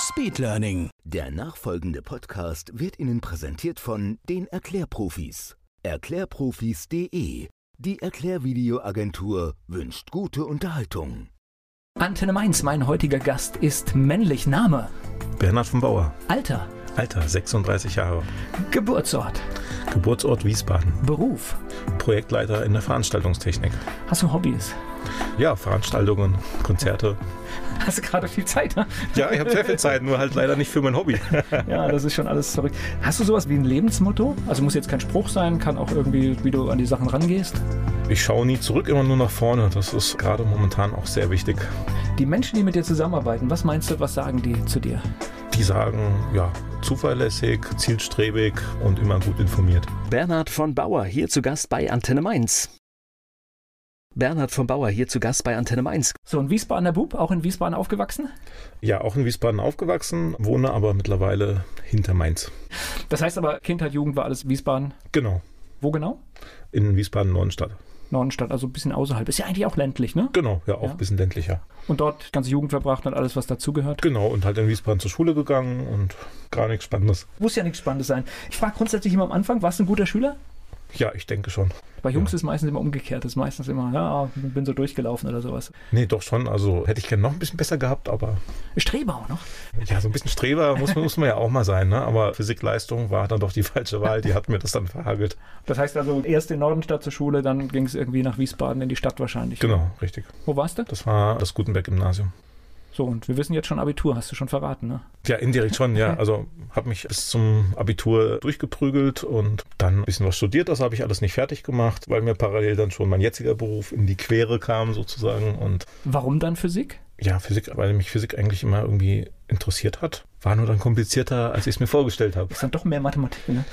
Speed Learning. Der nachfolgende Podcast wird Ihnen präsentiert von den Erklärprofis. Erklärprofis.de. Die Erklärvideoagentur wünscht gute Unterhaltung. Antenne Mainz, mein heutiger Gast ist männlich Name. Bernhard von Bauer. Alter. Alter, 36 Jahre. Geburtsort. Geburtsort Wiesbaden. Beruf. Projektleiter in der Veranstaltungstechnik. Hast du Hobbys? Ja, Veranstaltungen, Konzerte. Hast du gerade viel Zeit, ne? Ja, ich habe sehr viel Zeit, nur halt leider nicht für mein Hobby. ja, das ist schon alles verrückt. Hast du sowas wie ein Lebensmotto? Also muss jetzt kein Spruch sein, kann auch irgendwie, wie du an die Sachen rangehst. Ich schaue nie zurück, immer nur nach vorne. Das ist gerade momentan auch sehr wichtig. Die Menschen, die mit dir zusammenarbeiten, was meinst du, was sagen die zu dir? Die sagen, ja, zuverlässig, zielstrebig und immer gut informiert. Bernhard von Bauer hier zu Gast bei Antenne Mainz. Bernhard von Bauer hier zu Gast bei Antenne Mainz. So, ein Wiesbadener Bub, auch in Wiesbaden aufgewachsen? Ja, auch in Wiesbaden aufgewachsen, wohne aber mittlerweile hinter Mainz. Das heißt aber, Kindheit, Jugend war alles Wiesbaden? Genau. Wo genau? In Wiesbaden-Nordenstadt. Nordenstadt, also ein bisschen außerhalb. Ist ja eigentlich auch ländlich, ne? Genau, ja, auch ja. ein bisschen ländlicher. Und dort ganze Jugend verbracht und alles, was dazugehört? Genau, und halt in Wiesbaden zur Schule gegangen und gar nichts Spannendes. Muss ja nichts Spannendes sein. Ich frage grundsätzlich immer am Anfang, warst du ein guter Schüler? Ja, ich denke schon. Bei Jungs ja. ist meistens immer umgekehrt. Das ist meistens immer, ja, bin so durchgelaufen oder sowas. Nee, doch schon. Also hätte ich gerne noch ein bisschen besser gehabt, aber. Streber auch noch? Ja, so ein bisschen Streber muss, muss man ja auch mal sein, ne? Aber Physikleistung war dann doch die falsche Wahl. Die hat mir das dann verhagelt. Das heißt also, erst in Nordenstadt zur Schule, dann ging es irgendwie nach Wiesbaden in die Stadt wahrscheinlich. Genau, richtig. Wo warst du? Das war das Gutenberg-Gymnasium. So, und wir wissen jetzt schon Abitur, hast du schon verraten, ne? Ja, indirekt schon, ja. Also habe mich bis zum Abitur durchgeprügelt und dann ein bisschen was studiert. Das habe ich alles nicht fertig gemacht, weil mir parallel dann schon mein jetziger Beruf in die Quere kam sozusagen. Und Warum dann Physik? Ja, Physik, weil mich Physik eigentlich immer irgendwie interessiert hat. War nur dann komplizierter, als ich es mir vorgestellt habe. Ist dann doch mehr Mathematik, ne?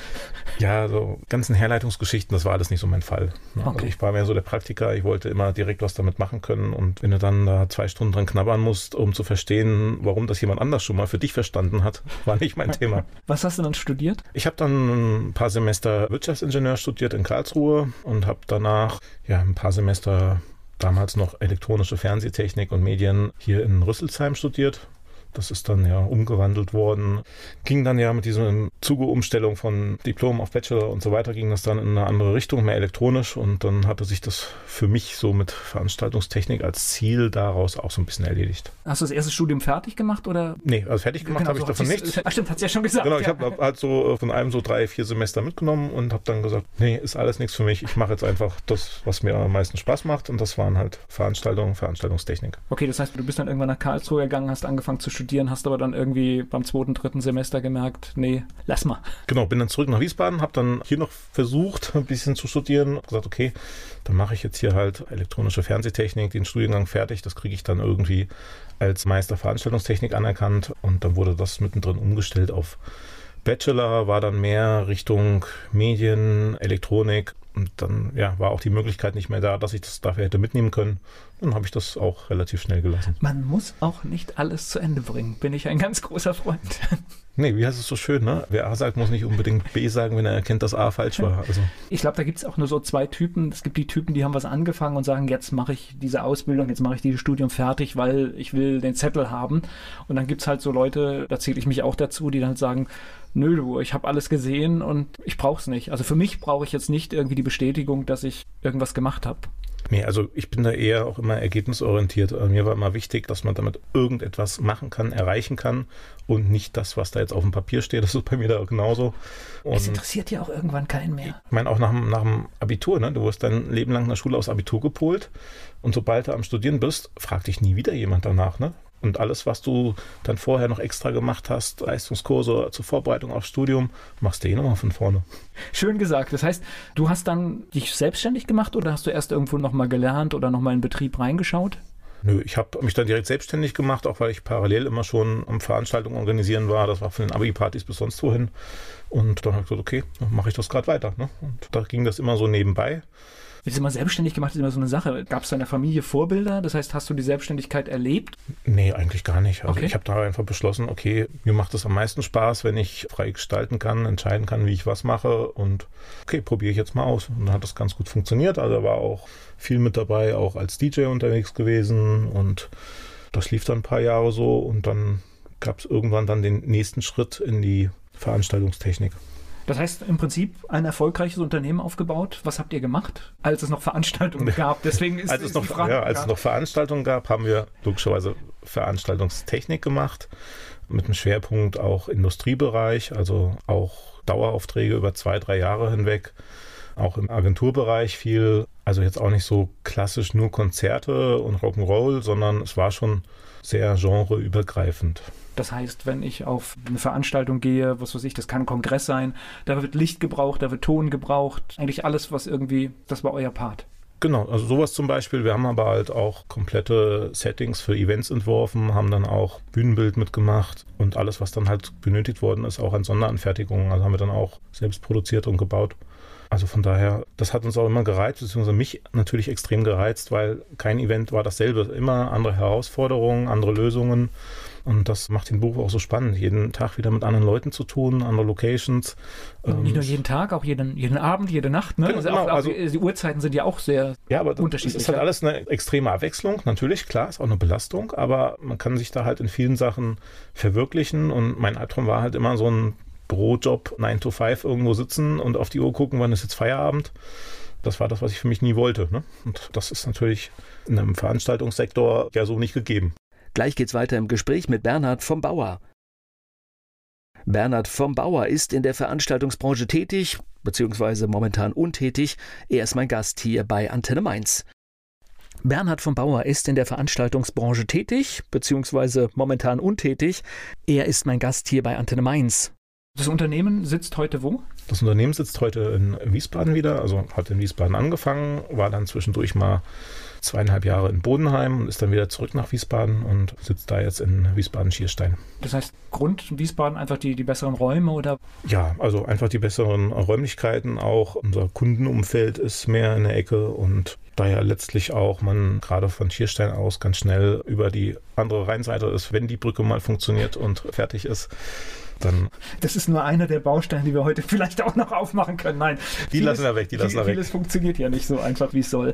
Ja, so ganzen Herleitungsgeschichten, das war alles nicht so mein Fall. Ne? Okay. Also ich war mehr so der Praktiker, ich wollte immer direkt was damit machen können. Und wenn du dann da zwei Stunden dran knabbern musst, um zu verstehen, warum das jemand anders schon mal für dich verstanden hat, war nicht mein Thema. Was hast du dann studiert? Ich habe dann ein paar Semester Wirtschaftsingenieur studiert in Karlsruhe und habe danach ja ein paar Semester damals noch elektronische Fernsehtechnik und Medien hier in Rüsselsheim studiert. Das ist dann ja umgewandelt worden. Ging dann ja mit dieser Zugeumstellung von Diplom auf Bachelor und so weiter, ging das dann in eine andere Richtung, mehr elektronisch. Und dann hatte sich das für mich so mit Veranstaltungstechnik als Ziel daraus auch so ein bisschen erledigt. Hast du das erste Studium fertig gemacht oder? Nee, also fertig gemacht genau, habe so ich davon nichts. Ach stimmt, hat ja schon gesagt. Genau, ich habe halt so von einem so drei, vier Semester mitgenommen und habe dann gesagt, nee, ist alles nichts für mich. Ich mache jetzt einfach das, was mir am meisten Spaß macht. Und das waren halt Veranstaltungen, Veranstaltungstechnik. Okay, das heißt, du bist dann irgendwann nach Karlsruhe gegangen, hast angefangen zu studieren, hast aber dann irgendwie beim zweiten, dritten Semester gemerkt, nee, lass mal. Genau, bin dann zurück nach Wiesbaden, habe dann hier noch versucht, ein bisschen zu studieren, gesagt, okay, dann mache ich jetzt hier halt elektronische Fernsehtechnik, den Studiengang fertig, das kriege ich dann irgendwie als Meister Veranstaltungstechnik anerkannt und dann wurde das mittendrin umgestellt auf Bachelor, war dann mehr Richtung Medien, Elektronik und dann ja, war auch die Möglichkeit nicht mehr da, dass ich das dafür hätte mitnehmen können. Dann habe ich das auch relativ schnell gelassen. Man muss auch nicht alles zu Ende bringen, bin ich ein ganz großer Freund. Nee, wie heißt es so schön, ne? Wer A sagt, muss nicht unbedingt B sagen, wenn er erkennt, dass A falsch war. Also. Ich glaube, da gibt es auch nur so zwei Typen. Es gibt die Typen, die haben was angefangen und sagen, jetzt mache ich diese Ausbildung, jetzt mache ich dieses Studium fertig, weil ich will den Zettel haben. Und dann gibt es halt so Leute, da zähle ich mich auch dazu, die dann halt sagen, nö, du, ich habe alles gesehen und ich brauche es nicht. Also für mich brauche ich jetzt nicht irgendwie die Bestätigung, dass ich irgendwas gemacht habe. Nee, also ich bin da eher auch immer ergebnisorientiert. Also mir war immer wichtig, dass man damit irgendetwas machen kann, erreichen kann und nicht das, was da jetzt auf dem Papier steht. Das ist bei mir da genauso. Und es interessiert ja auch irgendwann keinen mehr. Ich meine auch nach, nach dem Abitur, ne? Du wirst dein Leben lang in der Schule aus Abitur gepolt und sobald du am Studieren bist, fragt dich nie wieder jemand danach, ne? Und alles, was du dann vorher noch extra gemacht hast, Leistungskurse zur Vorbereitung aufs Studium, machst du eh nochmal von vorne. Schön gesagt. Das heißt, du hast dann dich selbstständig gemacht oder hast du erst irgendwo nochmal gelernt oder nochmal in Betrieb reingeschaut? Nö, ich habe mich dann direkt selbstständig gemacht, auch weil ich parallel immer schon am Veranstaltungen organisieren war. Das war von den Abi-Partys bis sonst wohin. Und dann habe ich gesagt, okay, mache ich das gerade weiter. Ne? Und da ging das immer so nebenbei. Ist immer selbstständig gemacht, ist immer so eine Sache. Gab es deiner Familie Vorbilder? Das heißt, hast du die Selbstständigkeit erlebt? Nee, eigentlich gar nicht. Also Okay. ich habe da einfach beschlossen, okay, mir macht es am meisten Spaß, wenn ich frei gestalten kann, entscheiden kann, wie ich was mache und okay, probiere ich jetzt mal aus. Und dann hat das ganz gut funktioniert. Also war auch viel mit dabei, auch als DJ unterwegs gewesen und das lief dann ein paar Jahre so und dann gab es irgendwann dann den nächsten Schritt in die Veranstaltungstechnik. Das heißt, im Prinzip ein erfolgreiches Unternehmen aufgebaut. Was habt ihr gemacht, als es noch Veranstaltungen gab? Deswegen ist als es ist noch, die Frage. ja, als es noch Veranstaltungen gab, haben wir logischerweise Veranstaltungstechnik gemacht mit einem Schwerpunkt auch Industriebereich, also auch Daueraufträge über zwei, drei Jahre hinweg, auch im Agenturbereich viel, also jetzt auch nicht so klassisch nur Konzerte und Rock'n'Roll, sondern es war schon sehr genreübergreifend. Das heißt, wenn ich auf eine Veranstaltung gehe, was weiß ich, das kann ein Kongress sein, da wird Licht gebraucht, da wird Ton gebraucht, eigentlich alles, was irgendwie, das war euer Part. Genau, also sowas zum Beispiel. Wir haben aber halt auch komplette Settings für Events entworfen, haben dann auch Bühnenbild mitgemacht und alles, was dann halt benötigt worden ist, auch an Sonderanfertigungen. Also haben wir dann auch selbst produziert und gebaut. Also von daher, das hat uns auch immer gereizt, beziehungsweise mich natürlich extrem gereizt, weil kein Event war dasselbe. Immer andere Herausforderungen, andere Lösungen. Und das macht den Beruf auch so spannend, jeden Tag wieder mit anderen Leuten zu tun, andere Locations. Und nicht Ähm, nur jeden Tag, auch jeden, jeden Abend, jede Nacht. Ne? Genau, also auch, genau, auch also- die, die Uhrzeiten sind ja auch sehr. Ja, aber das unterschiedlich, ist halt alles eine extreme Abwechslung. Natürlich, klar, ist auch eine Belastung, aber man kann sich da halt in vielen Sachen verwirklichen. Und mein Albtraum war halt immer so ein Bürojob, 9 to 5 irgendwo sitzen und auf die Uhr gucken, wann ist jetzt Feierabend. Das war das, was ich für mich nie wollte. Ne? Und das ist natürlich in einem Veranstaltungssektor ja so nicht gegeben. Gleich geht's weiter im Gespräch mit Bernhard vom Bauer. Bernhard vom Bauer ist in der Veranstaltungsbranche tätig, beziehungsweise momentan untätig. Er ist mein Gast hier bei Antenne Mainz. Bernhard vom Bauer ist in der Veranstaltungsbranche tätig, beziehungsweise momentan untätig. Er ist mein Gast hier bei Antenne Mainz. Das Unternehmen sitzt heute wo? Das Unternehmen sitzt heute in Wiesbaden wieder, also hat in Wiesbaden angefangen, war dann zwischendurch mal zweieinhalb Jahre in Bodenheim und ist dann wieder zurück nach Wiesbaden und sitzt da jetzt in Wiesbaden-Schierstein. Das heißt, Grund Wiesbaden einfach die, die besseren Räume oder Ja, also einfach die besseren Räumlichkeiten auch. Unser Kundenumfeld ist mehr in der Ecke und daher letztlich auch man gerade von Schierstein aus ganz schnell über die andere Rheinseite ist, wenn die Brücke mal funktioniert und fertig ist. Dann das ist nur einer der Bausteine, die wir heute vielleicht auch noch aufmachen können. Nein, Die lassen wir weg, die lassen wir weg. Vieles funktioniert ja nicht so einfach, wie es soll.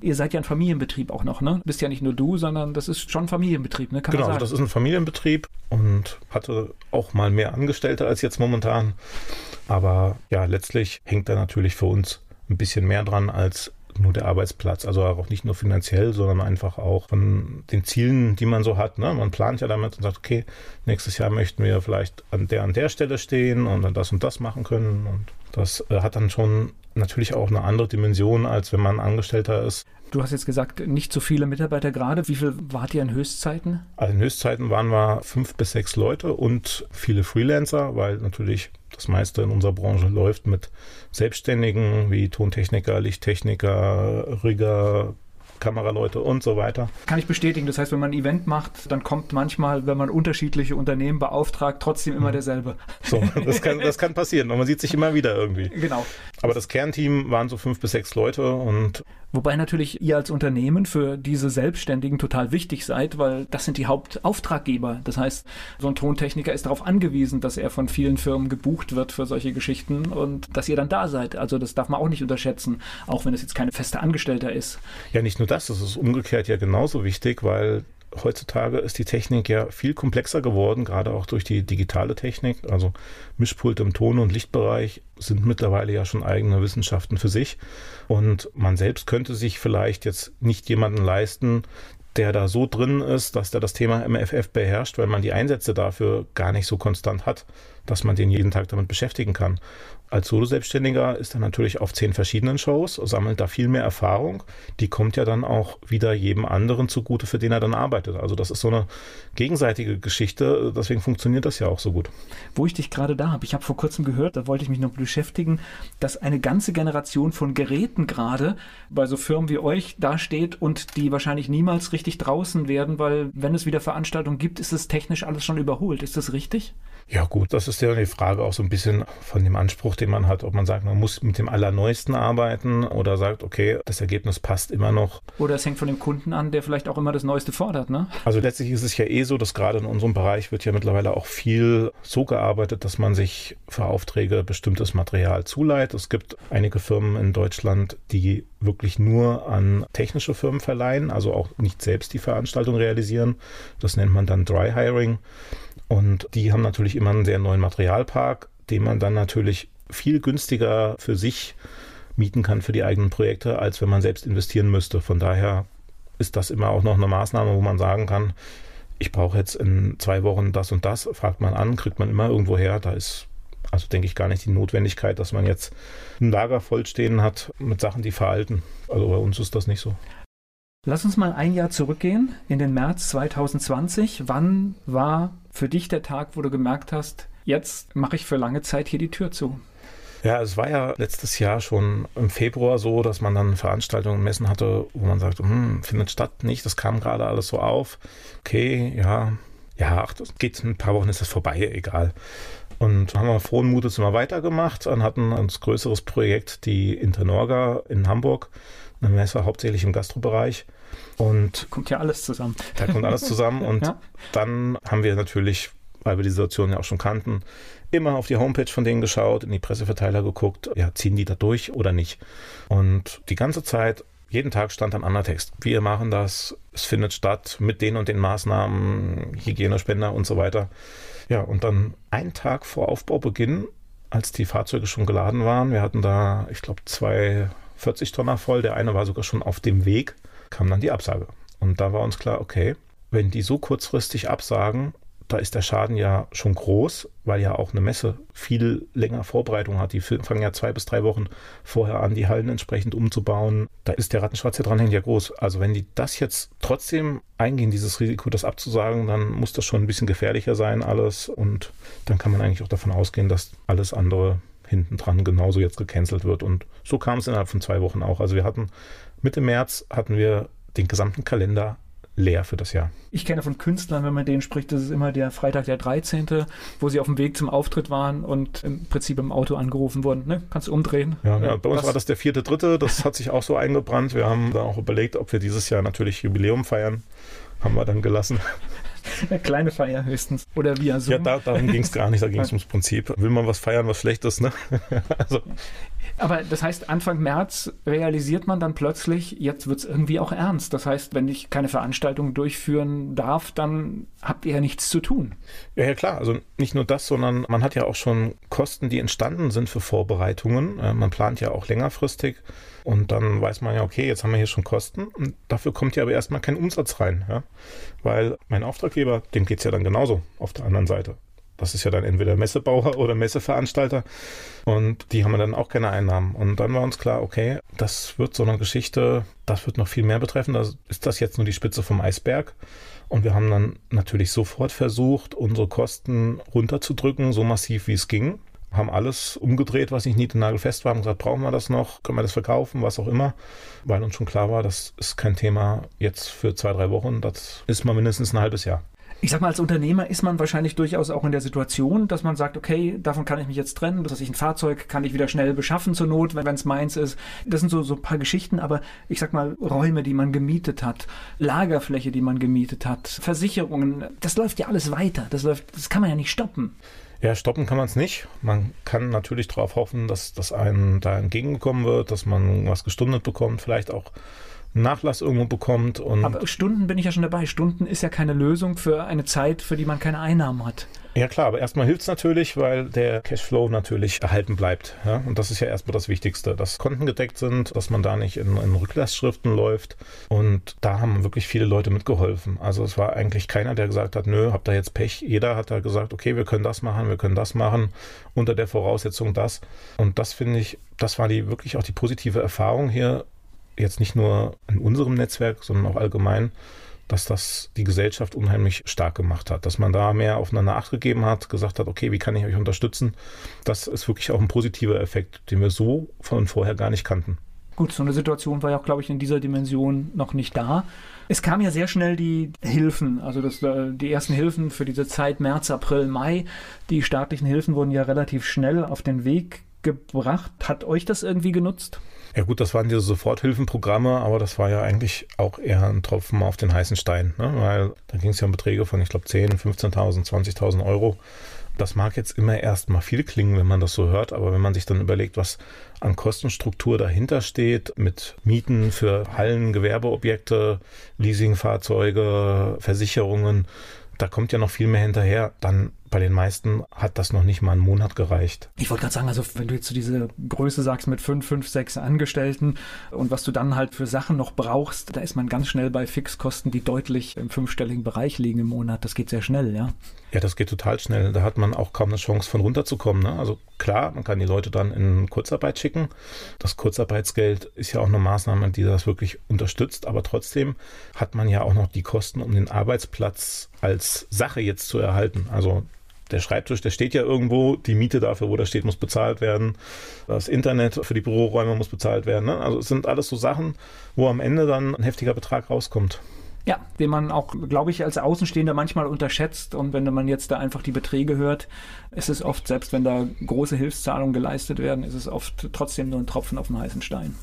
Ihr seid ja ein Familienbetrieb auch noch, ne? Bist ja nicht nur du, sondern das ist schon ein Familienbetrieb, ne? Kann Genau, also das ist ein Familienbetrieb und hatte auch mal mehr Angestellte als jetzt momentan. Aber ja, letztlich hängt da natürlich für uns ein bisschen mehr dran als nur der Arbeitsplatz. Also auch nicht nur finanziell, sondern einfach auch von den Zielen, die man so hat. Ne? Man plant ja damit und sagt, okay, nächstes Jahr möchten wir vielleicht an der an der Stelle stehen und dann das und das machen können. Und das äh, hat dann schon natürlich auch eine andere Dimension, als wenn man Angestellter ist. Du hast jetzt gesagt, nicht so viele Mitarbeiter gerade. Wie viel wart ihr in Höchstzeiten? Also in Höchstzeiten waren wir fünf bis sechs Leute und viele Freelancer, weil natürlich das meiste in unserer Branche läuft mit Selbstständigen wie Tontechniker, Lichttechniker, Rigger, Kameraleute und so weiter. Kann ich bestätigen. Das heißt, wenn man ein Event macht, dann kommt manchmal, wenn man unterschiedliche Unternehmen beauftragt, trotzdem Mhm. immer derselbe. So, das kann, das kann passieren und man sieht sich immer wieder irgendwie. Genau. Aber das Kernteam waren so fünf bis sechs Leute und Wobei natürlich ihr als Unternehmen für diese Selbstständigen total wichtig seid, weil das sind die Hauptauftraggeber. Das heißt, so ein Tontechniker ist darauf angewiesen, dass er von vielen Firmen gebucht wird für solche Geschichten und dass ihr dann da seid. Also das darf man auch nicht unterschätzen, auch wenn es jetzt keine feste Angestellter ist. Ja, nicht nur das, das ist umgekehrt ja genauso wichtig, weil heutzutage ist die Technik ja viel komplexer geworden, gerade auch durch die digitale Technik. Also Mischpulte im Ton- und Lichtbereich sind mittlerweile ja schon eigene Wissenschaften für sich. Und man selbst könnte sich vielleicht jetzt nicht jemanden leisten, der da so drin ist, dass der das Thema MFF beherrscht, weil man die Einsätze dafür gar nicht so konstant hat, dass man den jeden Tag damit beschäftigen kann. Als Solo-Selbstständiger ist er natürlich auf zehn verschiedenen Shows, sammelt da viel mehr Erfahrung. Die kommt ja dann auch wieder jedem anderen zugute, für den er dann arbeitet. Also das ist so eine gegenseitige Geschichte, deswegen funktioniert das ja auch so gut. Wo ich dich gerade da habe, ich habe vor kurzem gehört, da wollte ich mich noch beschäftigen, dass eine ganze Generation von Geräten gerade bei so Firmen wie euch dasteht und die wahrscheinlich niemals richtig draußen werden, weil wenn es wieder Veranstaltungen gibt, ist es technisch alles schon überholt. Ist das richtig? Ja gut, das ist ja die Frage auch so ein bisschen von dem Anspruch, den man hat, ob man sagt, man muss mit dem Allerneuesten arbeiten oder sagt, okay, das Ergebnis passt immer noch. Oder es hängt von dem Kunden an, der vielleicht auch immer das Neueste fordert, ne? Also letztlich ist es ja eh so, dass gerade in unserem Bereich wird ja mittlerweile auch viel so gearbeitet, dass man sich für Aufträge bestimmtes Material zuleiht. Es gibt einige Firmen in Deutschland, die wirklich nur an technische Firmen verleihen, also auch nicht selbst die Veranstaltung realisieren. Das nennt man dann Dry Hiring. Und die haben natürlich immer einen sehr neuen Materialpark, den man dann natürlich viel günstiger für sich mieten kann für die eigenen Projekte, als wenn man selbst investieren müsste. Von daher ist das immer auch noch eine Maßnahme, wo man sagen kann, ich brauche jetzt in zwei Wochen das und das, fragt man an, kriegt man immer irgendwo her. Da ist also denke ich gar nicht die Notwendigkeit, dass man jetzt ein Lager vollstehen hat mit Sachen, die veralten. Also bei uns ist das nicht so. Lass uns mal ein Jahr zurückgehen in den März 2020. Wann war für dich der Tag, wo du gemerkt hast, jetzt mache ich für lange Zeit hier die Tür zu? Ja, es war ja letztes Jahr schon im Februar so, dass man dann Veranstaltungen Messen hatte, wo man sagt, hm, findet statt nicht, das kam gerade alles so auf. Okay, ja, ja, ach, das geht ein paar Wochen ist das vorbei, egal. Und haben wir frohen Mutes immer weitergemacht und hatten ein größeres Projekt, die Internorga in Hamburg, eine Messe hauptsächlich im Gastrobereich. Und kommt ja alles zusammen. Da kommt alles zusammen. Und ja. dann haben wir natürlich, weil wir die Situation ja auch schon kannten, immer auf die Homepage von denen geschaut, in die Presseverteiler geguckt, ja, ziehen die da durch oder nicht. Und die ganze Zeit jeden Tag stand ein anderer Text. Wir machen das, es findet statt mit den und den Maßnahmen, Hygienespender und so weiter. Ja, und dann einen Tag vor Aufbaubeginn, als die Fahrzeuge schon geladen waren, wir hatten da, ich glaube, zwei 40 Tonner voll, der eine war sogar schon auf dem Weg, kam dann die Absage. Und da war uns klar, okay, wenn die so kurzfristig absagen, da ist der Schaden ja schon groß, weil ja auch eine Messe viel länger Vorbereitung hat. Die fangen ja zwei bis drei Wochen vorher an, die Hallen entsprechend umzubauen. Da ist der Rattenschwarz, der dranhängt, ja groß. Also wenn die das jetzt trotzdem eingehen, dieses Risiko, das abzusagen, dann muss das schon ein bisschen gefährlicher sein alles. Und dann kann man eigentlich auch davon ausgehen, dass alles andere hinten dran genauso jetzt gecancelt wird. Und so kam es innerhalb von zwei Wochen auch. Also wir hatten Mitte März hatten wir den gesamten Kalender leer für das Jahr. Ich kenne von Künstlern, wenn man denen spricht, das ist immer der Freitag der 13., wo sie auf dem Weg zum Auftritt waren und im Prinzip im Auto angerufen wurden. Ne? Kannst du umdrehen? Ja, ja bei uns Was? war das der vierte, dritte. Das hat sich auch so eingebrannt. Wir haben dann auch überlegt, ob wir dieses Jahr natürlich Jubiläum feiern. Haben wir dann gelassen. Eine kleine Feier höchstens. Oder via Zoom. Ja, da, darum ging es gar nicht. Da ging es ums Prinzip. Will man was feiern, was schlecht ist, ne? also. Aber das heißt, Anfang März realisiert man dann plötzlich, jetzt wird es irgendwie auch ernst. Das heißt, wenn ich keine Veranstaltung durchführen darf, dann habt ihr ja nichts zu tun. Ja, ja, klar. Also nicht nur das, sondern man hat ja auch schon Kosten, die entstanden sind für Vorbereitungen. Äh, man plant ja auch längerfristig. Und dann weiß man ja, okay, jetzt haben wir hier schon Kosten. Und dafür kommt ja aber erstmal kein Umsatz rein. Ja? Weil mein Auftraggeber, dem geht es ja dann genauso auf der anderen Seite. Das ist ja dann entweder Messebauer oder Messeveranstalter. Und die haben dann auch keine Einnahmen. Und dann war uns klar, okay, das wird so eine Geschichte, das wird noch viel mehr betreffen. Da ist das jetzt nur die Spitze vom Eisberg. Und wir haben dann natürlich sofort versucht, unsere Kosten runterzudrücken, so massiv wie es ging. Haben alles umgedreht, was nicht niedernagelfest war, und gesagt, brauchen wir das noch? Können wir das verkaufen? Was auch immer. Weil uns schon klar war, das ist kein Thema jetzt für zwei, drei Wochen. Das ist mal mindestens ein halbes Jahr. Ich sag mal, als Unternehmer ist man wahrscheinlich durchaus auch in der Situation, dass man sagt, okay, davon kann ich mich jetzt trennen, dass ich ein Fahrzeug kann ich wieder schnell beschaffen zur Not, wenn es meins ist. Das sind so, so ein paar Geschichten, aber ich sag mal, Räume, die man gemietet hat, Lagerfläche, die man gemietet hat, Versicherungen, das läuft ja alles weiter. Das läuft, das kann man ja nicht stoppen. Ja, stoppen kann man es nicht. Man kann natürlich darauf hoffen, dass das einem da entgegengekommen wird, dass man was gestundet bekommt, vielleicht auch Nachlass irgendwo bekommt. Und Aber Stunden bin ich ja schon dabei. Stunden ist ja keine Lösung für eine Zeit, für die man keine Einnahmen hat. Ja klar, aber erstmal hilft es natürlich, weil der Cashflow natürlich erhalten bleibt. Ja? Und das ist ja erstmal das Wichtigste, dass Konten gedeckt sind, dass man da nicht in, in Rücklassschriften läuft. Und da haben wirklich viele Leute mitgeholfen. Also es war eigentlich keiner, der gesagt hat, nö, habt ihr jetzt Pech. Jeder hat da gesagt, okay, wir können das machen, wir können das machen, unter der Voraussetzung das. Und das finde ich, das war die wirklich auch die positive Erfahrung hier jetzt nicht nur in unserem Netzwerk, sondern auch allgemein, dass das die Gesellschaft unheimlich stark gemacht hat, dass man da mehr aufeinander Acht gegeben hat, gesagt hat, okay, wie kann ich euch unterstützen? Das ist wirklich auch ein positiver Effekt, den wir so von vorher gar nicht kannten. Gut, so eine Situation war ja auch, glaube ich, in dieser Dimension noch nicht da. Es kam ja sehr schnell die Hilfen, also das, äh, die ersten Hilfen für diese Zeit März, April, Mai. Die staatlichen Hilfen wurden ja relativ schnell auf den Weg gebracht. Hat euch das irgendwie genutzt? Ja gut, das waren diese Soforthilfenprogramme, aber das war ja eigentlich auch eher ein Tropfen auf den heißen Stein, ne? weil da ging es ja um Beträge von, ich glaube, 10, 15.000, 20.000 Euro. Das mag jetzt immer erstmal viel klingen, wenn man das so hört, aber wenn man sich dann überlegt, was an Kostenstruktur dahinter steht, mit Mieten für Hallen, Gewerbeobjekte, Leasingfahrzeuge, Versicherungen, da kommt ja noch viel mehr hinterher, dann bei den meisten hat das noch nicht mal einen Monat gereicht. Ich wollte gerade sagen, also wenn du jetzt so diese Größe sagst mit fünf, fünf, sechs Angestellten und was du dann halt für Sachen noch brauchst, da ist man ganz schnell bei Fixkosten, die deutlich im fünfstelligen Bereich liegen im Monat. Das geht sehr schnell, ja. Ja, das geht total schnell. Da hat man auch kaum eine Chance von runterzukommen. Ne? Also klar, man kann die Leute dann in Kurzarbeit schicken. Das Kurzarbeitsgeld ist ja auch eine Maßnahme, die das wirklich unterstützt. Aber trotzdem hat man ja auch noch die Kosten, um den Arbeitsplatz als Sache jetzt zu erhalten. Also der Schreibtisch, der steht ja irgendwo, die Miete dafür, wo der steht, muss bezahlt werden. Das Internet für die Büroräume muss bezahlt werden. Ne? Also es sind alles so Sachen, wo am Ende dann ein heftiger Betrag rauskommt. Ja, den man auch, glaube ich, als Außenstehender manchmal unterschätzt. Und wenn man jetzt da einfach die Beträge hört, ist es oft, selbst wenn da große Hilfszahlungen geleistet werden, ist es oft trotzdem nur ein Tropfen auf den heißen Stein.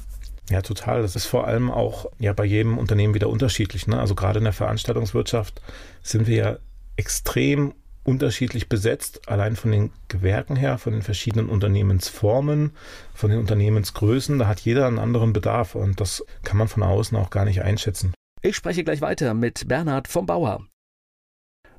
Ja, total. Das ist vor allem auch ja bei jedem Unternehmen wieder unterschiedlich. Ne? Also gerade in der Veranstaltungswirtschaft sind wir ja extrem unterschiedlich besetzt, allein von den Gewerken her, von den verschiedenen Unternehmensformen, von den Unternehmensgrößen. Da hat jeder einen anderen Bedarf und das kann man von außen auch gar nicht einschätzen. Ich spreche gleich weiter mit Bernhard vom Bauer.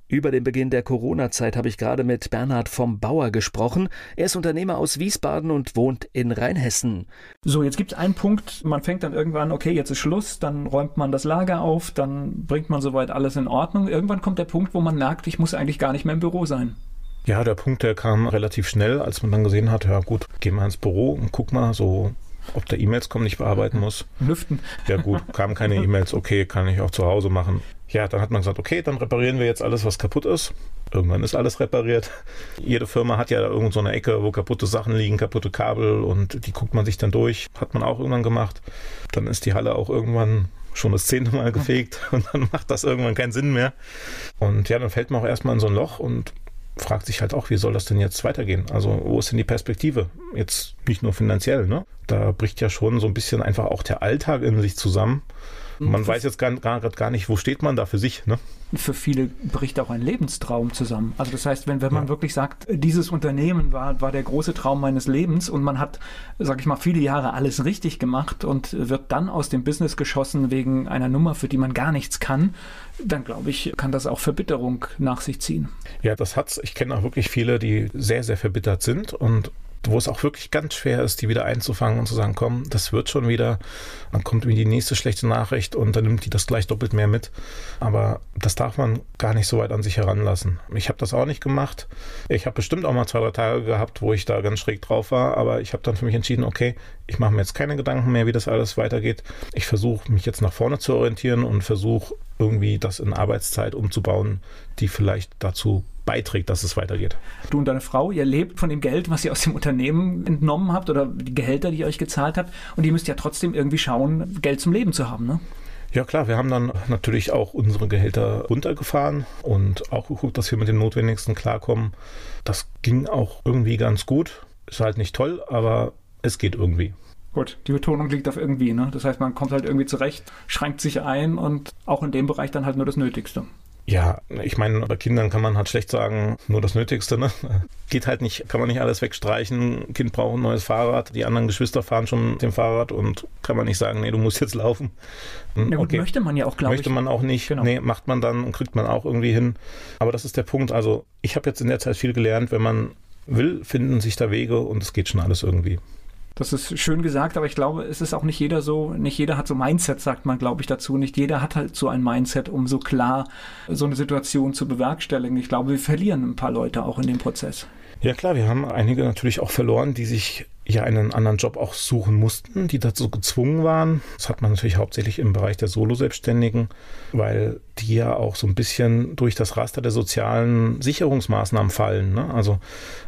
Über den Beginn der Corona-Zeit habe ich gerade mit Bernhard vom Bauer gesprochen. Er ist Unternehmer aus Wiesbaden und wohnt in Rheinhessen. So, jetzt gibt es einen Punkt, man fängt dann irgendwann, okay, jetzt ist Schluss, dann räumt man das Lager auf, dann bringt man soweit alles in Ordnung. Irgendwann kommt der Punkt, wo man merkt, ich muss eigentlich gar nicht mehr im Büro sein. Ja, der Punkt, der kam relativ schnell, als man dann gesehen hat, ja gut, geh mal ins Büro und guck mal, so ob da E-Mails kommen, ich bearbeiten muss. Lüften. Ja gut, kamen keine E-Mails, okay, kann ich auch zu Hause machen. Ja, dann hat man gesagt, okay, dann reparieren wir jetzt alles, was kaputt ist. Irgendwann ist alles repariert. Jede Firma hat ja da irgendwo so eine Ecke, wo kaputte Sachen liegen, kaputte Kabel und die guckt man sich dann durch. Hat man auch irgendwann gemacht. Dann ist die Halle auch irgendwann schon das zehnte Mal gefegt und dann macht das irgendwann keinen Sinn mehr. Und ja, dann fällt man auch erstmal in so ein Loch und fragt sich halt auch, wie soll das denn jetzt weitergehen? Also, wo ist denn die Perspektive? Jetzt nicht nur finanziell, ne? Da bricht ja schon so ein bisschen einfach auch der Alltag in sich zusammen. Man weiß jetzt gar, gar, gar nicht, wo steht man da für sich. Ne? Für viele bricht auch ein Lebenstraum zusammen. Also das heißt, wenn, wenn man ja. wirklich sagt, dieses Unternehmen war, war der große Traum meines Lebens und man hat, sag ich mal, viele Jahre alles richtig gemacht und wird dann aus dem Business geschossen wegen einer Nummer, für die man gar nichts kann, dann glaube ich, kann das auch Verbitterung nach sich ziehen. Ja, das hat's. Ich kenne auch wirklich viele, die sehr, sehr verbittert sind und wo es auch wirklich ganz schwer ist, die wieder einzufangen und zu sagen, komm, das wird schon wieder. Dann kommt irgendwie die nächste schlechte Nachricht und dann nimmt die das gleich doppelt mehr mit. Aber das darf man gar nicht so weit an sich heranlassen. Ich habe das auch nicht gemacht. Ich habe bestimmt auch mal zwei, drei Tage gehabt, wo ich da ganz schräg drauf war, aber ich habe dann für mich entschieden, okay, ich mache mir jetzt keine Gedanken mehr, wie das alles weitergeht. Ich versuche mich jetzt nach vorne zu orientieren und versuche irgendwie das in Arbeitszeit umzubauen, die vielleicht dazu beiträgt, dass es weitergeht. Du und deine Frau, ihr lebt von dem Geld, was ihr aus dem Unternehmen entnommen habt oder die Gehälter, die ihr euch gezahlt habt. Und ihr müsst ja trotzdem irgendwie schauen, Geld zum Leben zu haben, ne? Ja klar, wir haben dann natürlich auch unsere Gehälter runtergefahren und auch geguckt, dass wir mit dem Notwendigsten klarkommen. Das ging auch irgendwie ganz gut. Ist halt nicht toll, aber es geht irgendwie. Gut, die Betonung liegt auf irgendwie, ne? Das heißt, man kommt halt irgendwie zurecht, schränkt sich ein und auch in dem Bereich dann halt nur das Nötigste. Ja, ich meine, bei Kindern kann man halt schlecht sagen, nur das Nötigste, ne? Geht halt nicht, kann man nicht alles wegstreichen. Kind braucht ein neues Fahrrad, die anderen Geschwister fahren schon mit dem Fahrrad und kann man nicht sagen, nee, du musst jetzt laufen. Hm, ja, gut, okay. möchte man ja auch, glaube ich. Möchte man auch nicht. Genau. Nee, macht man dann und kriegt man auch irgendwie hin. Aber das ist der Punkt. Also, ich habe jetzt in der Zeit viel gelernt, wenn man will, finden sich da Wege und es geht schon alles irgendwie. Das ist schön gesagt, aber ich glaube, es ist auch nicht jeder so, nicht jeder hat so Mindset, sagt man, glaube ich, dazu. Nicht jeder hat halt so ein Mindset, um so klar so eine Situation zu bewerkstelligen. Ich glaube, wir verlieren ein paar Leute auch in dem Prozess. Ja klar, wir haben einige natürlich auch verloren, die sich ja einen anderen Job auch suchen mussten, die dazu gezwungen waren. Das hat man natürlich hauptsächlich im Bereich der Solo-Selbstständigen, weil die ja auch so ein bisschen durch das Raster der sozialen Sicherungsmaßnahmen fallen. Ne? Also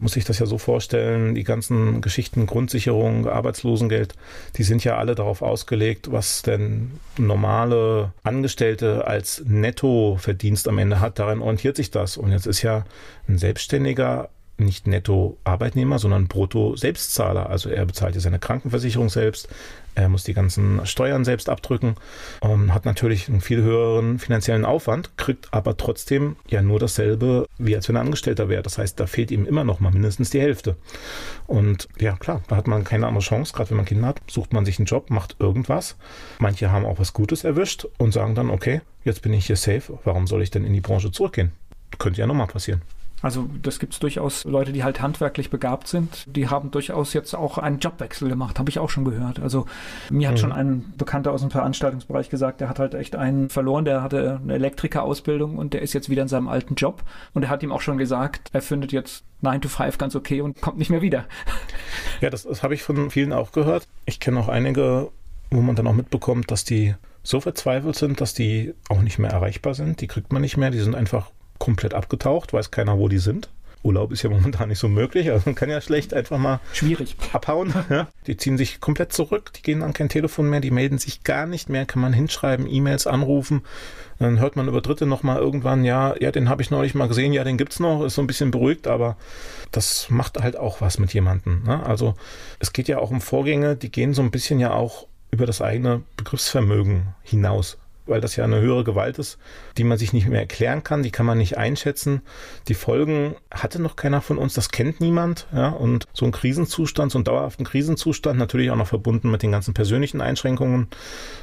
muss ich das ja so vorstellen, die ganzen Geschichten Grundsicherung, Arbeitslosengeld, die sind ja alle darauf ausgelegt, was denn normale Angestellte als Nettoverdienst am Ende hat. Daran orientiert sich das. Und jetzt ist ja ein Selbstständiger nicht netto Arbeitnehmer, sondern brutto Selbstzahler. Also er bezahlt ja seine Krankenversicherung selbst, er muss die ganzen Steuern selbst abdrücken, ähm, hat natürlich einen viel höheren finanziellen Aufwand, kriegt aber trotzdem ja nur dasselbe, wie als wenn er Angestellter wäre. Das heißt, da fehlt ihm immer noch mal mindestens die Hälfte. Und ja, klar, da hat man keine andere Chance, gerade wenn man Kinder hat, sucht man sich einen Job, macht irgendwas. Manche haben auch was Gutes erwischt und sagen dann, okay, jetzt bin ich hier safe, warum soll ich denn in die Branche zurückgehen? Könnte ja nochmal passieren. Also das gibt es durchaus Leute, die halt handwerklich begabt sind, die haben durchaus jetzt auch einen Jobwechsel gemacht, habe ich auch schon gehört. Also mir hat mhm. schon ein Bekannter aus dem Veranstaltungsbereich gesagt, der hat halt echt einen verloren, der hatte eine Elektrikerausbildung und der ist jetzt wieder in seinem alten Job und er hat ihm auch schon gesagt, er findet jetzt 9 to 5 ganz okay und kommt nicht mehr wieder. Ja, das, das habe ich von vielen auch gehört. Ich kenne auch einige, wo man dann auch mitbekommt, dass die so verzweifelt sind, dass die auch nicht mehr erreichbar sind. Die kriegt man nicht mehr. Die sind einfach komplett abgetaucht, weiß keiner, wo die sind. Urlaub ist ja momentan nicht so möglich, also man kann ja schlecht einfach mal schwierig abhauen. Ja. Die ziehen sich komplett zurück, die gehen an kein Telefon mehr, die melden sich gar nicht mehr, kann man hinschreiben, E-Mails anrufen. Dann hört man über Dritte nochmal irgendwann, ja, ja, den habe ich neulich mal gesehen, ja, den gibt's noch, ist so ein bisschen beruhigt, aber das macht halt auch was mit jemandem. Ne? Also es geht ja auch um Vorgänge, die gehen so ein bisschen ja auch über das eigene Begriffsvermögen hinaus weil das ja eine höhere Gewalt ist, die man sich nicht mehr erklären kann, die kann man nicht einschätzen. Die Folgen hatte noch keiner von uns, das kennt niemand. Ja? Und so ein Krisenzustand, so einen dauerhaften Krisenzustand, natürlich auch noch verbunden mit den ganzen persönlichen Einschränkungen,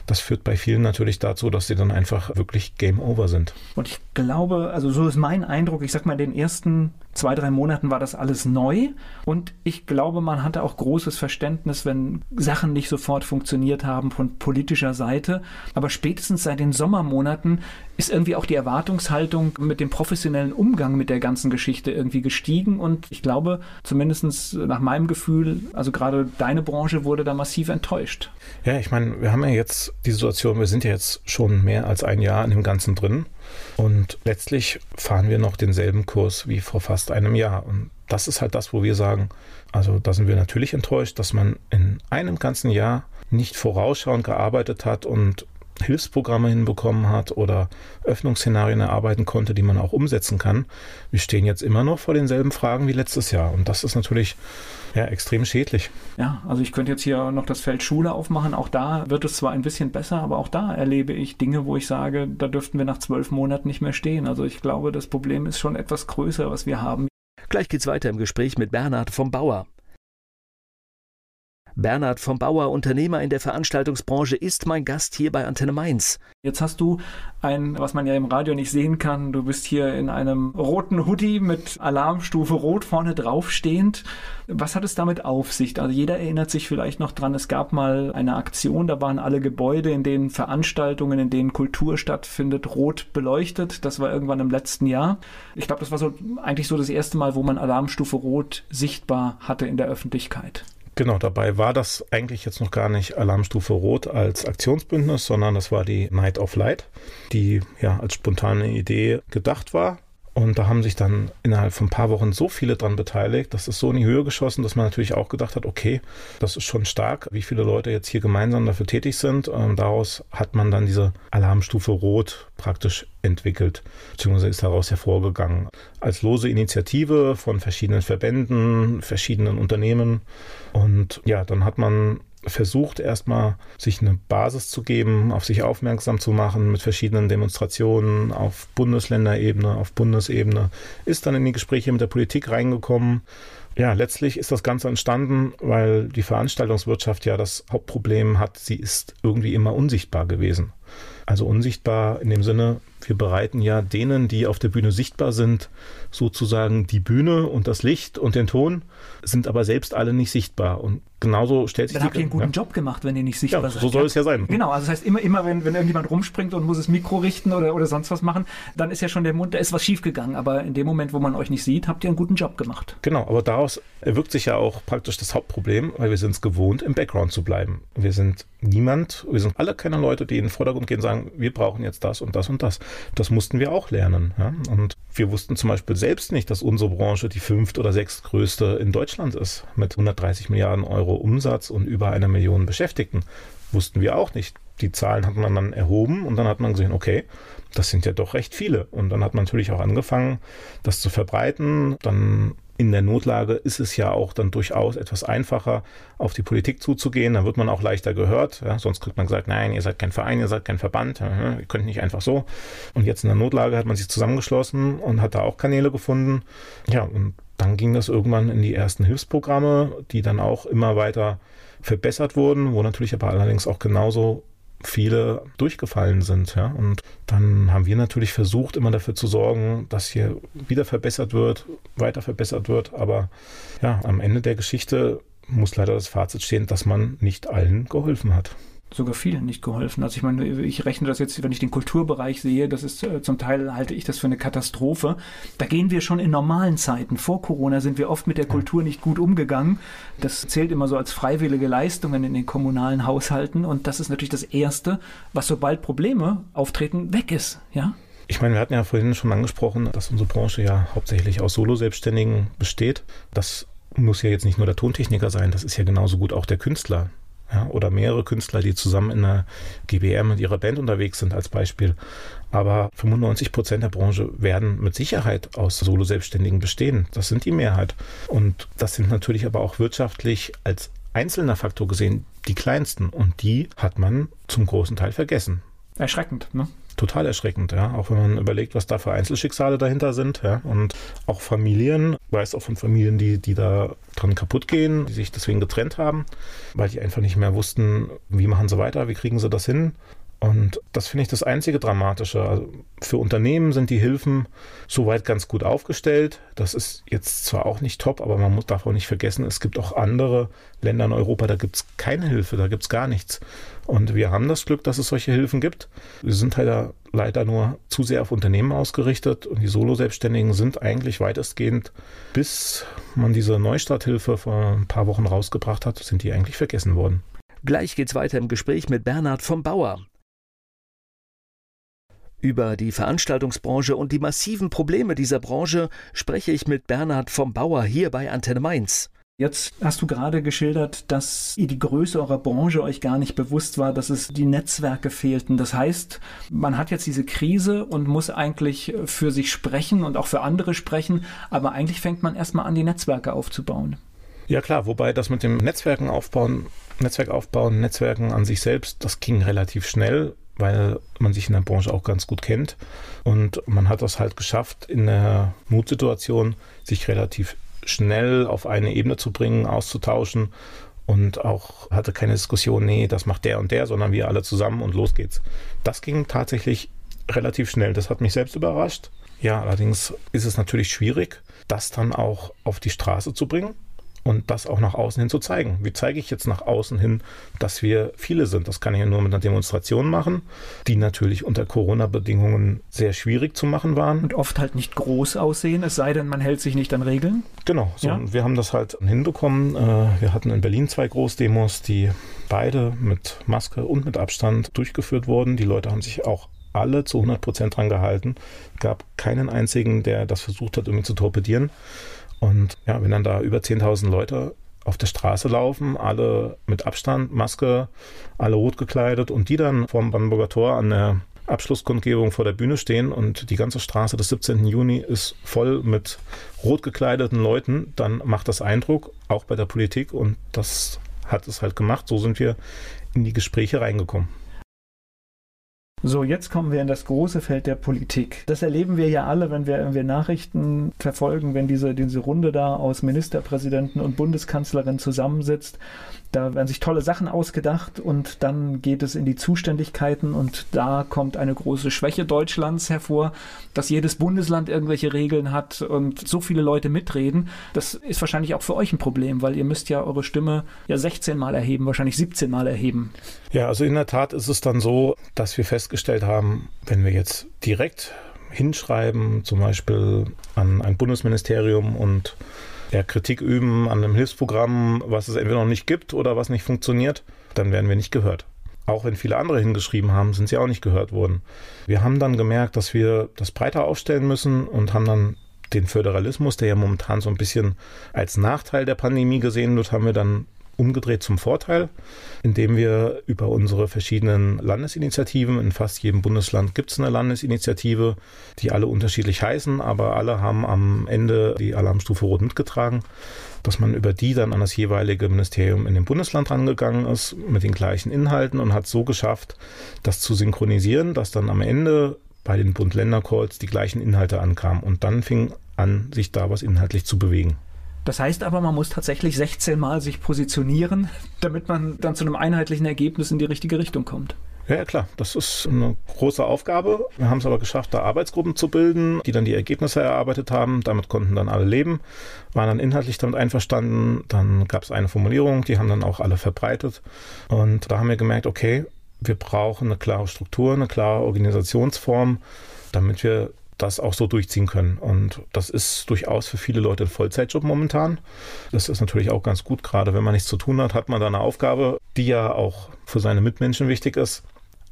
das führt bei vielen natürlich dazu, dass sie dann einfach wirklich Game Over sind. Und ich glaube, also so ist mein Eindruck, ich sag mal, in den ersten zwei, drei Monaten war das alles neu und ich glaube, man hatte auch großes Verständnis, wenn Sachen nicht sofort funktioniert haben von politischer Seite. Aber spätestens seit den Sommermonaten ist irgendwie auch die Erwartungshaltung mit dem professionellen Umgang mit der ganzen Geschichte irgendwie gestiegen und ich glaube, zumindest nach meinem Gefühl, also gerade deine Branche wurde da massiv enttäuscht. Ja, ich meine, wir haben ja jetzt die Situation, wir sind ja jetzt schon mehr als ein Jahr in dem Ganzen drin. Und letztlich fahren wir noch denselben Kurs wie vor fast einem Jahr. Und das ist halt das, wo wir sagen, also da sind wir natürlich enttäuscht, dass man in einem ganzen Jahr nicht vorausschauend gearbeitet hat und Hilfsprogramme hinbekommen hat oder Öffnungsszenarien erarbeiten konnte, die man auch umsetzen kann. Wir stehen jetzt immer noch vor denselben Fragen wie letztes Jahr. Und das ist natürlich ja, extrem schädlich. Ja, also ich könnte jetzt hier noch das Feld Schule aufmachen. Auch da wird es zwar ein bisschen besser, aber auch da erlebe ich Dinge, wo ich sage, da dürften wir nach zwölf Monaten nicht mehr stehen. Also ich glaube, das Problem ist schon etwas größer, was wir haben. Gleich geht's weiter im Gespräch mit Bernhard vom Bauer. Bernhard vom Bauer, Unternehmer in der Veranstaltungsbranche, ist mein Gast hier bei Antenne Mainz. Jetzt hast du ein, was man ja im Radio nicht sehen kann, du bist hier in einem roten Hoodie mit Alarmstufe Rot vorne draufstehend. Was hat es damit auf sich? Also jeder erinnert sich vielleicht noch dran, es gab mal eine Aktion, da waren alle Gebäude, in denen Veranstaltungen, in denen Kultur stattfindet, rot beleuchtet. Das war irgendwann im letzten Jahr. Ich glaube, das war so eigentlich so das erste Mal, wo man Alarmstufe Rot sichtbar hatte in der Öffentlichkeit. Genau, dabei war das eigentlich jetzt noch gar nicht Alarmstufe Rot als Aktionsbündnis, sondern das war die Night of Light, die ja als spontane Idee gedacht war. Und da haben sich dann innerhalb von ein paar Wochen so viele dran beteiligt, das ist so in die Höhe geschossen, dass man natürlich auch gedacht hat, okay, das ist schon stark, wie viele Leute jetzt hier gemeinsam dafür tätig sind. Und daraus hat man dann diese Alarmstufe Rot praktisch entwickelt, beziehungsweise ist daraus hervorgegangen. Als lose Initiative von verschiedenen Verbänden, verschiedenen Unternehmen. Und ja, dann hat man versucht, erstmal sich eine Basis zu geben, auf sich aufmerksam zu machen mit verschiedenen Demonstrationen auf Bundesländerebene, auf Bundesebene, ist dann in die Gespräche mit der Politik reingekommen. Ja, letztlich ist das Ganze entstanden, weil die Veranstaltungswirtschaft ja das Hauptproblem hat, sie ist irgendwie immer unsichtbar gewesen. Also unsichtbar in dem Sinne, wir bereiten ja denen, die auf der Bühne sichtbar sind, sozusagen die Bühne und das Licht und den Ton, sind aber selbst alle nicht sichtbar. Und genauso stellt sich Dann habt ihr einen guten ja. Job gemacht, wenn ihr nicht sichtbar ja, seid. So soll ja? es ja sein. Genau, also das heißt immer, immer wenn, wenn irgendjemand rumspringt und muss das Mikro richten oder, oder sonst was machen, dann ist ja schon der Mund, da ist was schiefgegangen. Aber in dem Moment, wo man euch nicht sieht, habt ihr einen guten Job gemacht. Genau, aber daraus erwirkt sich ja auch praktisch das Hauptproblem, weil wir sind es gewohnt, im Background zu bleiben. Wir sind niemand, wir sind alle keine Leute, die in den Vordergrund gehen und sagen, wir brauchen jetzt das und das und das. Das mussten wir auch lernen. Ja? Und wir wussten zum Beispiel selbst nicht, dass unsere Branche die fünft oder sechstgrößte in Deutschland ist, mit 130 Milliarden Euro Umsatz und über einer Million Beschäftigten. Wussten wir auch nicht. Die Zahlen hat man dann erhoben und dann hat man gesehen, okay, das sind ja doch recht viele. Und dann hat man natürlich auch angefangen, das zu verbreiten. Dann in der Notlage ist es ja auch dann durchaus etwas einfacher, auf die Politik zuzugehen. Dann wird man auch leichter gehört. Ja, sonst kriegt man gesagt, nein, ihr seid kein Verein, ihr seid kein Verband, ihr könnt nicht einfach so. Und jetzt in der Notlage hat man sich zusammengeschlossen und hat da auch Kanäle gefunden. Ja, und dann ging das irgendwann in die ersten Hilfsprogramme, die dann auch immer weiter verbessert wurden, wo natürlich aber allerdings auch genauso viele durchgefallen sind. Ja? Und dann haben wir natürlich versucht, immer dafür zu sorgen, dass hier wieder verbessert wird, weiter verbessert wird. Aber ja, am Ende der Geschichte muss leider das Fazit stehen, dass man nicht allen geholfen hat sogar vielen nicht geholfen. Also ich meine, ich rechne das jetzt, wenn ich den Kulturbereich sehe, das ist äh, zum Teil halte ich das für eine Katastrophe. Da gehen wir schon in normalen Zeiten. Vor Corona sind wir oft mit der Kultur nicht gut umgegangen. Das zählt immer so als freiwillige Leistungen in den kommunalen Haushalten und das ist natürlich das Erste, was sobald Probleme auftreten, weg ist, ja? Ich meine, wir hatten ja vorhin schon angesprochen, dass unsere Branche ja hauptsächlich aus Solo-Selbstständigen besteht. Das muss ja jetzt nicht nur der Tontechniker sein, das ist ja genauso gut auch der Künstler ja, oder mehrere Künstler, die zusammen in einer GBR mit ihrer Band unterwegs sind als Beispiel. Aber 95 Prozent der Branche werden mit Sicherheit aus Solo-Selbstständigen bestehen. Das sind die Mehrheit. Und das sind natürlich aber auch wirtschaftlich als einzelner Faktor gesehen die kleinsten. Und die hat man zum großen Teil vergessen. Erschreckend, ne? Total erschreckend, ja. Auch wenn man überlegt, was da für Einzelschicksale dahinter sind, ja. Und auch Familien, weiß auch von Familien, die, die da dran kaputt gehen, die sich deswegen getrennt haben, weil die einfach nicht mehr wussten, wie machen sie weiter, wie kriegen sie das hin. Und das finde ich das einzige Dramatische. Also für Unternehmen sind die Hilfen soweit ganz gut aufgestellt. Das ist jetzt zwar auch nicht top, aber man muss, darf auch nicht vergessen, es gibt auch andere Länder in Europa, da gibt es keine Hilfe, da gibt es gar nichts. Und wir haben das Glück, dass es solche Hilfen gibt. Wir sind halt leider nur zu sehr auf Unternehmen ausgerichtet und die Solo-Selbstständigen sind eigentlich weitestgehend, bis man diese Neustarthilfe vor ein paar Wochen rausgebracht hat, sind die eigentlich vergessen worden. Gleich geht's weiter im Gespräch mit Bernhard vom Bauer. Über die Veranstaltungsbranche und die massiven Probleme dieser Branche spreche ich mit Bernhard vom Bauer hier bei Antenne Mainz. Jetzt hast du gerade geschildert, dass ihr die Größe eurer Branche euch gar nicht bewusst war, dass es die Netzwerke fehlten. Das heißt, man hat jetzt diese Krise und muss eigentlich für sich sprechen und auch für andere sprechen, aber eigentlich fängt man erstmal an, die Netzwerke aufzubauen. Ja klar, wobei das mit dem Netzwerken aufbauen, Netzwerk aufbauen, Netzwerken an sich selbst, das ging relativ schnell, weil man sich in der Branche auch ganz gut kennt. Und man hat das halt geschafft, in der Mutsituation sich relativ schnell auf eine Ebene zu bringen, auszutauschen und auch hatte keine Diskussion, nee, das macht der und der, sondern wir alle zusammen und los geht's. Das ging tatsächlich relativ schnell. Das hat mich selbst überrascht. Ja, allerdings ist es natürlich schwierig, das dann auch auf die Straße zu bringen und das auch nach außen hin zu zeigen. Wie zeige ich jetzt nach außen hin, dass wir viele sind? Das kann ich ja nur mit einer Demonstration machen, die natürlich unter Corona-Bedingungen sehr schwierig zu machen waren. Und oft halt nicht groß aussehen, es sei denn, man hält sich nicht an Regeln. Genau, so, ja. wir haben das halt hinbekommen. Äh, wir hatten in Berlin zwei Großdemos, die beide mit Maske und mit Abstand durchgeführt wurden. Die Leute haben sich auch alle zu 100 Prozent dran gehalten. Gab keinen einzigen, der das versucht hat, irgendwie zu torpedieren. Und ja, wenn dann da über 10.000 Leute auf der Straße laufen, alle mit Abstand, Maske, alle rot gekleidet und die dann vorm Brandenburger Tor an der Abschlusskundgebung vor der Bühne stehen und die ganze Straße des 17. Juni ist voll mit rot gekleideten Leuten, dann macht das Eindruck, auch bei der Politik und das hat es halt gemacht. So sind wir in die Gespräche reingekommen. So, jetzt kommen wir in das große Feld der Politik. Das erleben wir ja alle, wenn wir, wenn wir Nachrichten verfolgen, wenn diese, diese Runde da aus Ministerpräsidenten und Bundeskanzlerin zusammensitzt. Da werden sich tolle Sachen ausgedacht und dann geht es in die Zuständigkeiten und da kommt eine große Schwäche Deutschlands hervor, dass jedes Bundesland irgendwelche Regeln hat und so viele Leute mitreden. Das ist wahrscheinlich auch für euch ein Problem, weil ihr müsst ja eure Stimme ja 16 Mal erheben, wahrscheinlich 17 Mal erheben. Ja, also in der Tat ist es dann so, dass wir festgestellt haben, wenn wir jetzt direkt hinschreiben, zum Beispiel an ein Bundesministerium und ja, Kritik üben an einem Hilfsprogramm, was es entweder noch nicht gibt oder was nicht funktioniert, dann werden wir nicht gehört. Auch wenn viele andere hingeschrieben haben, sind sie auch nicht gehört worden. Wir haben dann gemerkt, dass wir das breiter aufstellen müssen und haben dann den Föderalismus, der ja momentan so ein bisschen als Nachteil der Pandemie gesehen wird, haben wir dann umgedreht zum Vorteil, indem wir über unsere verschiedenen Landesinitiativen, in fast jedem Bundesland gibt es eine Landesinitiative, die alle unterschiedlich heißen, aber alle haben am Ende die Alarmstufe Rot mitgetragen, dass man über die dann an das jeweilige Ministerium in dem Bundesland rangegangen ist mit den gleichen Inhalten und hat so geschafft, das zu synchronisieren, dass dann am Ende bei den Bund-Länder-Calls die gleichen Inhalte ankamen und dann fing an, sich da was inhaltlich zu bewegen. Das heißt aber, man muss tatsächlich 16 Mal sich positionieren, damit man dann zu einem einheitlichen Ergebnis in die richtige Richtung kommt. Ja, klar, das ist eine große Aufgabe. Wir haben es aber geschafft, da Arbeitsgruppen zu bilden, die dann die Ergebnisse erarbeitet haben. Damit konnten dann alle leben, waren dann inhaltlich damit einverstanden. Dann gab es eine Formulierung, die haben dann auch alle verbreitet. Und da haben wir gemerkt, okay, wir brauchen eine klare Struktur, eine klare Organisationsform, damit wir das auch so durchziehen können. Und das ist durchaus für viele Leute ein Vollzeitjob momentan. Das ist natürlich auch ganz gut, gerade wenn man nichts zu tun hat, hat man da eine Aufgabe, die ja auch für seine Mitmenschen wichtig ist.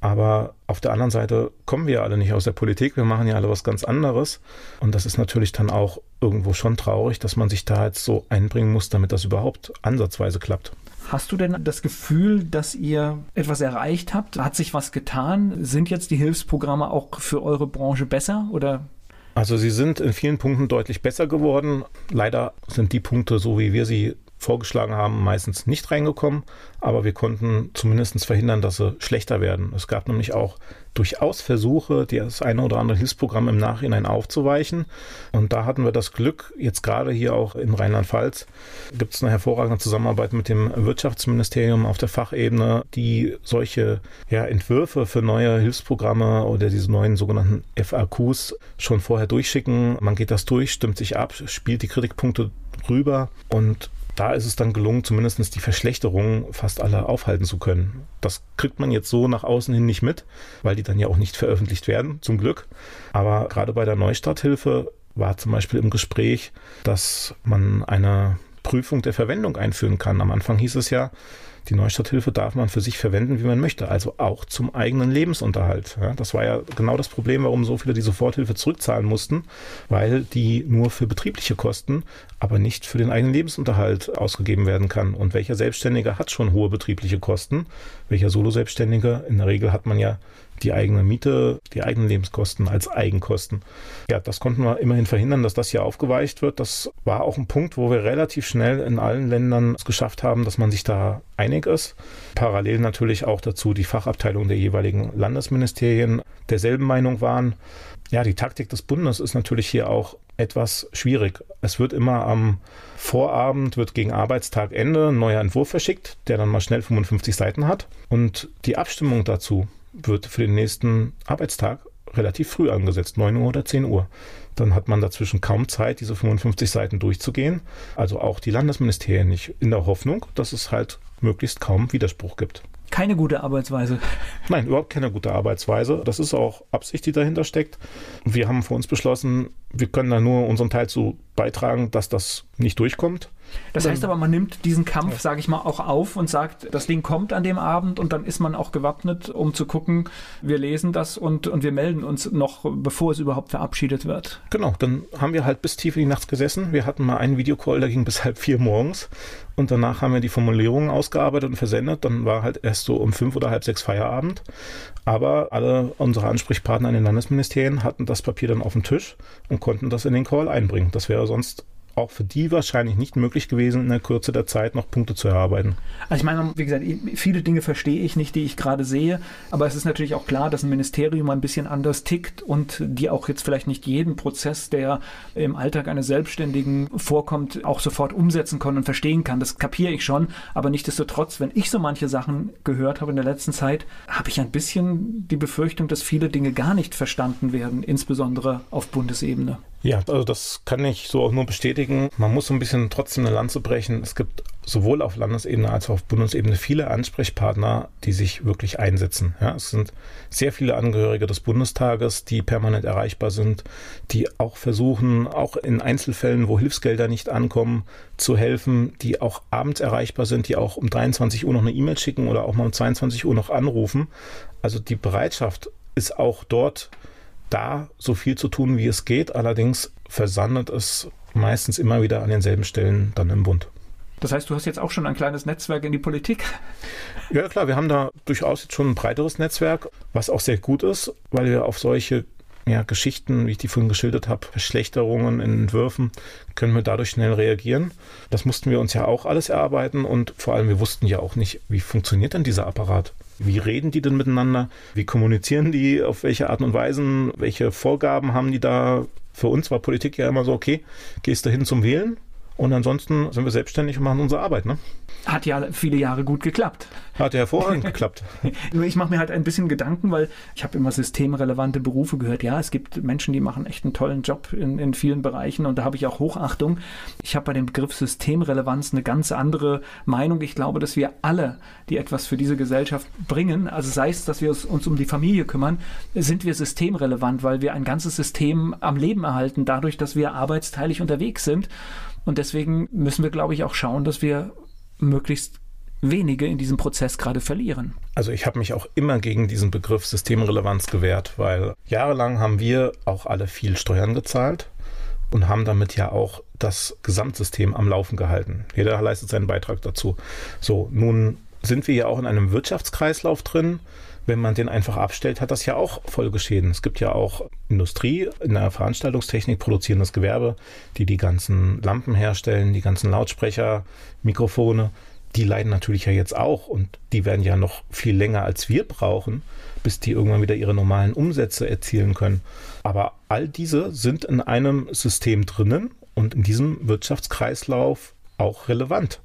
Aber auf der anderen Seite kommen wir alle nicht aus der Politik. Wir machen ja alle was ganz anderes. Und das ist natürlich dann auch irgendwo schon traurig, dass man sich da jetzt so einbringen muss, damit das überhaupt ansatzweise klappt. Hast du denn das Gefühl, dass ihr etwas erreicht habt? Hat sich was getan? Sind jetzt die Hilfsprogramme auch für eure Branche besser oder also sie sind in vielen Punkten deutlich besser geworden. Leider sind die Punkte, so wie wir sie vorgeschlagen haben, meistens nicht reingekommen, aber wir konnten zumindest verhindern, dass sie schlechter werden. Es gab nämlich auch durchaus Versuche, das eine oder andere Hilfsprogramm im Nachhinein aufzuweichen. Und da hatten wir das Glück, jetzt gerade hier auch in Rheinland-Pfalz gibt es eine hervorragende Zusammenarbeit mit dem Wirtschaftsministerium auf der Fachebene, die solche ja, Entwürfe für neue Hilfsprogramme oder diese neuen sogenannten FAQs schon vorher durchschicken. Man geht das durch, stimmt sich ab, spielt die Kritikpunkte rüber und da ist es dann gelungen, zumindest die Verschlechterung fast alle aufhalten zu können. Das kriegt man jetzt so nach außen hin nicht mit, weil die dann ja auch nicht veröffentlicht werden, zum Glück. Aber gerade bei der Neustarthilfe war zum Beispiel im Gespräch, dass man eine Prüfung der Verwendung einführen kann. Am Anfang hieß es ja, die Neustarthilfe darf man für sich verwenden, wie man möchte, also auch zum eigenen Lebensunterhalt. Ja, das war ja genau das Problem, warum so viele die Soforthilfe zurückzahlen mussten, weil die nur für betriebliche Kosten, aber nicht für den eigenen Lebensunterhalt ausgegeben werden kann. Und welcher Selbstständige hat schon hohe betriebliche Kosten? Welcher Solo-Selbstständige? In der Regel hat man ja die eigene Miete, die eigenen Lebenskosten als Eigenkosten. Ja, das konnten wir immerhin verhindern, dass das hier aufgeweicht wird. Das war auch ein Punkt, wo wir relativ schnell in allen Ländern es geschafft haben, dass man sich da einig ist. Parallel natürlich auch dazu die Fachabteilungen der jeweiligen Landesministerien derselben Meinung waren. Ja, die Taktik des Bundes ist natürlich hier auch etwas schwierig. Es wird immer am Vorabend, wird gegen Arbeitstagende ein neuer Entwurf verschickt, der dann mal schnell 55 Seiten hat. Und die Abstimmung dazu, wird für den nächsten Arbeitstag relativ früh angesetzt, 9 Uhr oder 10 Uhr. Dann hat man dazwischen kaum Zeit, diese 55 Seiten durchzugehen. Also auch die Landesministerien nicht, in der Hoffnung, dass es halt möglichst kaum Widerspruch gibt. Keine gute Arbeitsweise. Nein, überhaupt keine gute Arbeitsweise. Das ist auch Absicht, die dahinter steckt. Wir haben für uns beschlossen, wir können da nur unseren Teil zu beitragen, dass das nicht durchkommt. Das heißt aber, man nimmt diesen Kampf, sage ich mal, auch auf und sagt, das Ding kommt an dem Abend und dann ist man auch gewappnet, um zu gucken, wir lesen das und, und wir melden uns noch, bevor es überhaupt verabschiedet wird. Genau, dann haben wir halt bis tief in die Nacht gesessen. Wir hatten mal einen Videocall, der ging bis halb vier morgens und danach haben wir die Formulierungen ausgearbeitet und versendet. Dann war halt erst so um fünf oder halb sechs Feierabend. Aber alle unsere Ansprechpartner in den Landesministerien hatten das Papier dann auf dem Tisch und konnten das in den Call einbringen. Das wäre sonst auch für die wahrscheinlich nicht möglich gewesen, in der Kürze der Zeit noch Punkte zu erarbeiten. Also ich meine, wie gesagt, viele Dinge verstehe ich nicht, die ich gerade sehe, aber es ist natürlich auch klar, dass ein Ministerium ein bisschen anders tickt und die auch jetzt vielleicht nicht jeden Prozess, der im Alltag eines Selbstständigen vorkommt, auch sofort umsetzen kann und verstehen kann. Das kapiere ich schon, aber nichtsdestotrotz, wenn ich so manche Sachen gehört habe in der letzten Zeit, habe ich ein bisschen die Befürchtung, dass viele Dinge gar nicht verstanden werden, insbesondere auf Bundesebene. Ja, also das kann ich so auch nur bestätigen. Man muss so ein bisschen trotzdem eine Lanze brechen. Es gibt sowohl auf Landesebene als auch auf Bundesebene viele Ansprechpartner, die sich wirklich einsetzen. Ja, es sind sehr viele Angehörige des Bundestages, die permanent erreichbar sind, die auch versuchen, auch in Einzelfällen, wo Hilfsgelder nicht ankommen, zu helfen, die auch abends erreichbar sind, die auch um 23 Uhr noch eine E-Mail schicken oder auch mal um 22 Uhr noch anrufen. Also die Bereitschaft ist auch dort da so viel zu tun, wie es geht. Allerdings versandet es meistens immer wieder an denselben Stellen dann im Bund. Das heißt, du hast jetzt auch schon ein kleines Netzwerk in die Politik? Ja, klar, wir haben da durchaus jetzt schon ein breiteres Netzwerk, was auch sehr gut ist, weil wir auf solche ja, Geschichten, wie ich die vorhin geschildert habe, Verschlechterungen in Entwürfen, können wir dadurch schnell reagieren. Das mussten wir uns ja auch alles erarbeiten und vor allem wir wussten ja auch nicht, wie funktioniert denn dieser Apparat. Wie reden die denn miteinander? Wie kommunizieren die? Auf welche Art und Weise? Welche Vorgaben haben die da? Für uns war Politik ja immer so, okay, gehst du hin zum Wählen und ansonsten sind wir selbstständig und machen unsere Arbeit. Ne? Hat ja viele Jahre gut geklappt. Hat ja hervorragend geklappt. Nur ich mache mir halt ein bisschen Gedanken, weil ich habe immer systemrelevante Berufe gehört. Ja, es gibt Menschen, die machen echt einen tollen Job in, in vielen Bereichen und da habe ich auch Hochachtung. Ich habe bei dem Begriff Systemrelevanz eine ganz andere Meinung. Ich glaube, dass wir alle, die etwas für diese Gesellschaft bringen, also sei es, dass wir uns um die Familie kümmern, sind wir systemrelevant, weil wir ein ganzes System am Leben erhalten, dadurch, dass wir arbeitsteilig unterwegs sind. Und deswegen müssen wir, glaube ich, auch schauen, dass wir möglichst wenige in diesem Prozess gerade verlieren. Also ich habe mich auch immer gegen diesen Begriff Systemrelevanz gewehrt, weil jahrelang haben wir auch alle viel Steuern gezahlt und haben damit ja auch das Gesamtsystem am Laufen gehalten. Jeder leistet seinen Beitrag dazu. So, nun sind wir ja auch in einem Wirtschaftskreislauf drin wenn man den einfach abstellt, hat das ja auch Folgeschäden. Es gibt ja auch Industrie in der Veranstaltungstechnik, produzierendes Gewerbe, die die ganzen Lampen herstellen, die ganzen Lautsprecher, Mikrofone. Die leiden natürlich ja jetzt auch und die werden ja noch viel länger als wir brauchen, bis die irgendwann wieder ihre normalen Umsätze erzielen können. Aber all diese sind in einem System drinnen und in diesem Wirtschaftskreislauf auch relevant.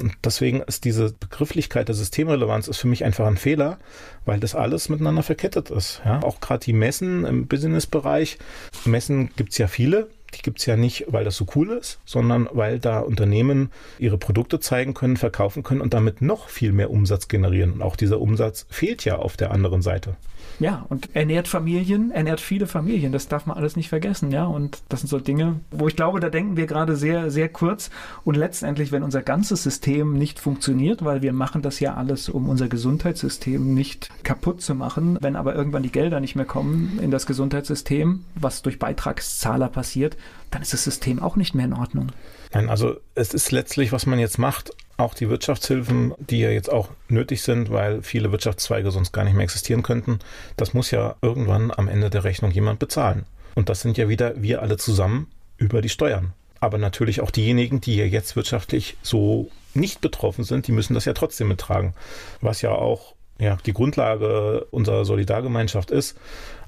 Und deswegen ist diese Begrifflichkeit der Systemrelevanz ist für mich einfach ein Fehler, weil das alles miteinander verkettet ist. Ja? Auch gerade die Messen im Businessbereich. Messen gibt es ja viele. Die gibt es ja nicht, weil das so cool ist, sondern weil da Unternehmen ihre Produkte zeigen können, verkaufen können und damit noch viel mehr Umsatz generieren. Und auch dieser Umsatz fehlt ja auf der anderen Seite. Ja, und ernährt Familien, ernährt viele Familien. Das darf man alles nicht vergessen, ja. Und das sind so Dinge, wo ich glaube, da denken wir gerade sehr, sehr kurz. Und letztendlich, wenn unser ganzes System nicht funktioniert, weil wir machen das ja alles, um unser Gesundheitssystem nicht kaputt zu machen, wenn aber irgendwann die Gelder nicht mehr kommen in das Gesundheitssystem, was durch Beitragszahler passiert, dann ist das System auch nicht mehr in Ordnung. Nein, also es ist letztlich, was man jetzt macht, auch die Wirtschaftshilfen, die ja jetzt auch nötig sind, weil viele Wirtschaftszweige sonst gar nicht mehr existieren könnten, das muss ja irgendwann am Ende der Rechnung jemand bezahlen. Und das sind ja wieder wir alle zusammen über die Steuern. Aber natürlich auch diejenigen, die ja jetzt wirtschaftlich so nicht betroffen sind, die müssen das ja trotzdem mittragen. Was ja auch ja, die Grundlage unserer Solidargemeinschaft ist.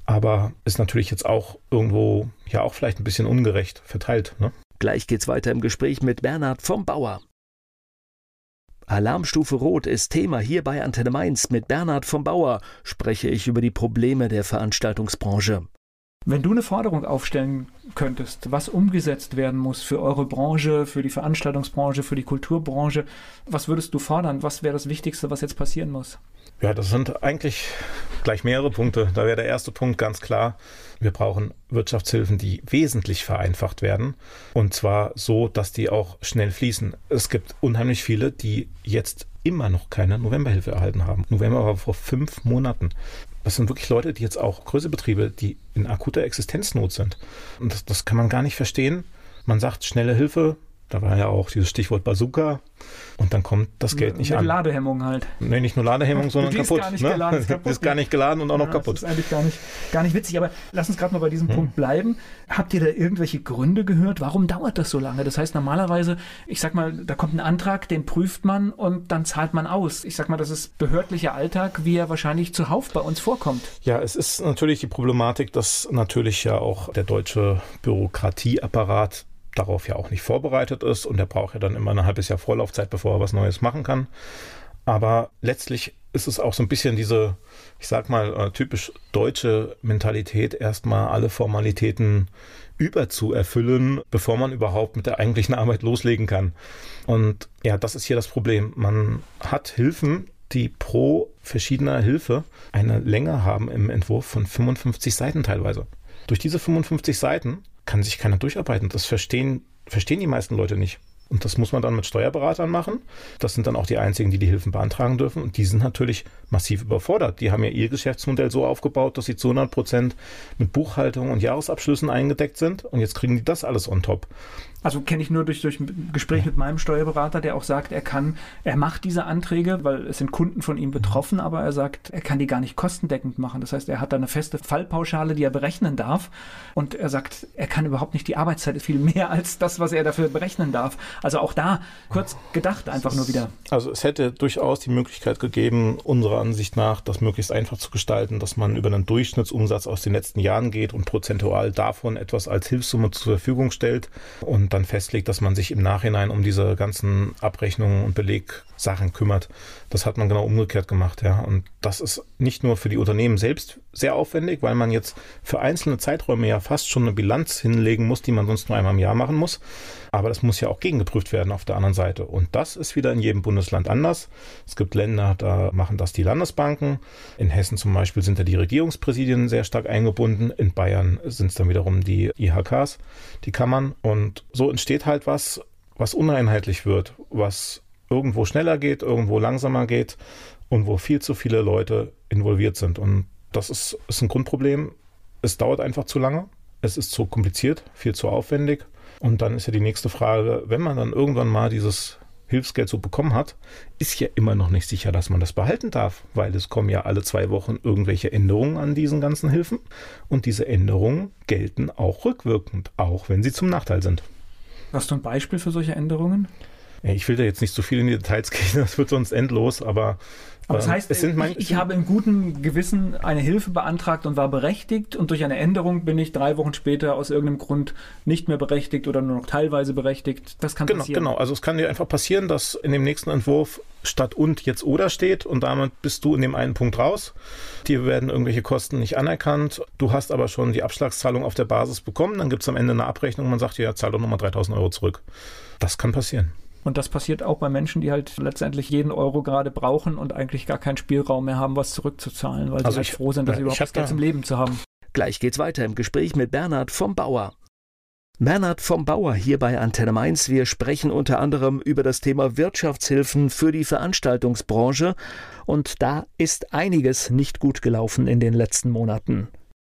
Aber ist natürlich jetzt auch irgendwo ja auch vielleicht ein bisschen ungerecht verteilt. Ne? Gleich geht's weiter im Gespräch mit Bernhard vom Bauer. Alarmstufe Rot ist Thema hier bei Antenne Mainz. Mit Bernhard vom Bauer spreche ich über die Probleme der Veranstaltungsbranche. Wenn du eine Forderung aufstellen könntest, was umgesetzt werden muss für eure Branche, für die Veranstaltungsbranche, für die Kulturbranche, was würdest du fordern? Was wäre das Wichtigste, was jetzt passieren muss? Ja, das sind eigentlich gleich mehrere Punkte. Da wäre der erste Punkt ganz klar. Wir brauchen Wirtschaftshilfen, die wesentlich vereinfacht werden. Und zwar so, dass die auch schnell fließen. Es gibt unheimlich viele, die jetzt immer noch keine Novemberhilfe erhalten haben. November war vor fünf Monaten. Das sind wirklich Leute, die jetzt auch größere Betriebe, die in akuter Existenznot sind. Und das, das kann man gar nicht verstehen. Man sagt schnelle Hilfe, Da war ja auch dieses Stichwort Bazooka. Und dann kommt das Geld nicht Mit an. Ladehemmung halt. Nee, nicht nur Ladehemmung, sondern Die ist kaputt. gar nicht ne? geladen, ist kaputt. ist gar nicht geladen und auch noch Ja, kaputt. Das ist eigentlich gar nicht, gar nicht witzig. Aber lass uns gerade mal bei diesem Hm. Punkt bleiben. Habt ihr da irgendwelche Gründe gehört? Warum dauert das so lange? Das heißt, normalerweise, ich sag mal, da kommt ein Antrag, den prüft man und dann zahlt man aus. Ich sag mal, das ist behördlicher Alltag, wie er wahrscheinlich zuhauf bei uns vorkommt. Ja, es ist natürlich die Problematik, dass natürlich ja auch der deutsche Bürokratieapparat darauf ja auch nicht vorbereitet ist und der braucht ja dann immer ein halbes Jahr Vorlaufzeit, bevor er was Neues machen kann. Aber letztlich ist es auch so ein bisschen diese, ich sag mal, äh, typisch deutsche Mentalität, erstmal alle Formalitäten überzuerfüllen, bevor man überhaupt mit der eigentlichen Arbeit loslegen kann. Und ja, das ist hier das Problem. Man hat Hilfen, die pro verschiedener Hilfe eine Länge haben im Entwurf von 55 Seiten teilweise. Durch diese 55 Seiten kann sich keiner durcharbeiten. Das verstehen, verstehen die meisten Leute nicht. Und das muss man dann mit Steuerberatern machen. Das sind dann auch die einzigen, die die Hilfen beantragen dürfen. Und die sind natürlich massiv überfordert. Die haben ja ihr Geschäftsmodell so aufgebaut, dass sie zu 100 Prozent mit Buchhaltung und Jahresabschlüssen eingedeckt sind. Und jetzt kriegen die das alles on top. Also kenne ich nur durch, durch ein Gespräch mit meinem Steuerberater, der auch sagt, er kann, er macht diese Anträge, weil es sind Kunden von ihm betroffen, aber er sagt, er kann die gar nicht kostendeckend machen. Das heißt, er hat da eine feste Fallpauschale, die er berechnen darf. Und er sagt, er kann überhaupt nicht die Arbeitszeit ist viel mehr als das, was er dafür berechnen darf. Also auch da kurz gedacht einfach nur wieder. Also es hätte durchaus die Möglichkeit gegeben, unserer Ansicht nach, das möglichst einfach zu gestalten, dass man über einen Durchschnittsumsatz aus den letzten Jahren geht und prozentual davon etwas als Hilfssumme zur Verfügung stellt und dann festlegt, dass man sich im Nachhinein um diese ganzen Abrechnungen und Belegsachen kümmert. Das hat man genau umgekehrt gemacht, ja. Und das ist nicht nur für die Unternehmen selbst sehr aufwendig, weil man jetzt für einzelne Zeiträume ja fast schon eine Bilanz hinlegen muss, die man sonst nur einmal im Jahr machen muss. Aber das muss ja auch gegengeprüft werden auf der anderen Seite. Und das ist wieder in jedem Bundesland anders. Es gibt Länder, da machen das die Landesbanken. In Hessen zum Beispiel sind da die Regierungspräsidien sehr stark eingebunden. In Bayern sind es dann wiederum die IHKs, die Kammern. Und so entsteht halt was, was uneinheitlich wird, was irgendwo schneller geht, irgendwo langsamer geht und wo viel zu viele Leute involviert sind. Und das ist, ist ein Grundproblem. Es dauert einfach zu lange. Es ist zu kompliziert, viel zu aufwendig. Und dann ist ja die nächste Frage, wenn man dann irgendwann mal dieses Hilfsgeld so bekommen hat, ist ja immer noch nicht sicher, dass man das behalten darf, weil es kommen ja alle zwei Wochen irgendwelche Änderungen an diesen ganzen Hilfen und diese Änderungen gelten auch rückwirkend, auch wenn sie zum Nachteil sind. Hast du ein Beispiel für solche Änderungen? Ich will da jetzt nicht so viel in die Details gehen, das wird sonst endlos, aber Aber das ähm, heißt, ich, ich habe im guten Gewissen eine Hilfe beantragt und war berechtigt und durch eine Änderung bin ich drei Wochen später aus irgendeinem Grund nicht mehr berechtigt oder nur noch teilweise berechtigt. Das kann Genau, passieren. genau. Also es kann dir einfach passieren, dass in dem nächsten Entwurf statt und jetzt oder steht und damit bist du in dem einen Punkt raus. Dir werden irgendwelche Kosten nicht anerkannt. Du hast aber schon die Abschlagszahlung auf der Basis bekommen. Dann gibt es am Ende eine Abrechnung und man sagt dir, ja, zahl doch nochmal 3000 Euro zurück. Das kann passieren. Und das passiert auch bei Menschen, die halt letztendlich jeden Euro gerade brauchen und eigentlich gar keinen Spielraum mehr haben, was zurückzuzahlen, weil Also sie halt froh sind, dass ja, sie überhaupt das Geld zum Leben zu haben. Gleich geht's weiter im Gespräch mit Bernhard vom Bauer. Bernhard vom Bauer hier bei Antenne Mainz. Wir sprechen unter anderem über das Thema Wirtschaftshilfen für die Veranstaltungsbranche und da ist einiges nicht gut gelaufen in den letzten Monaten.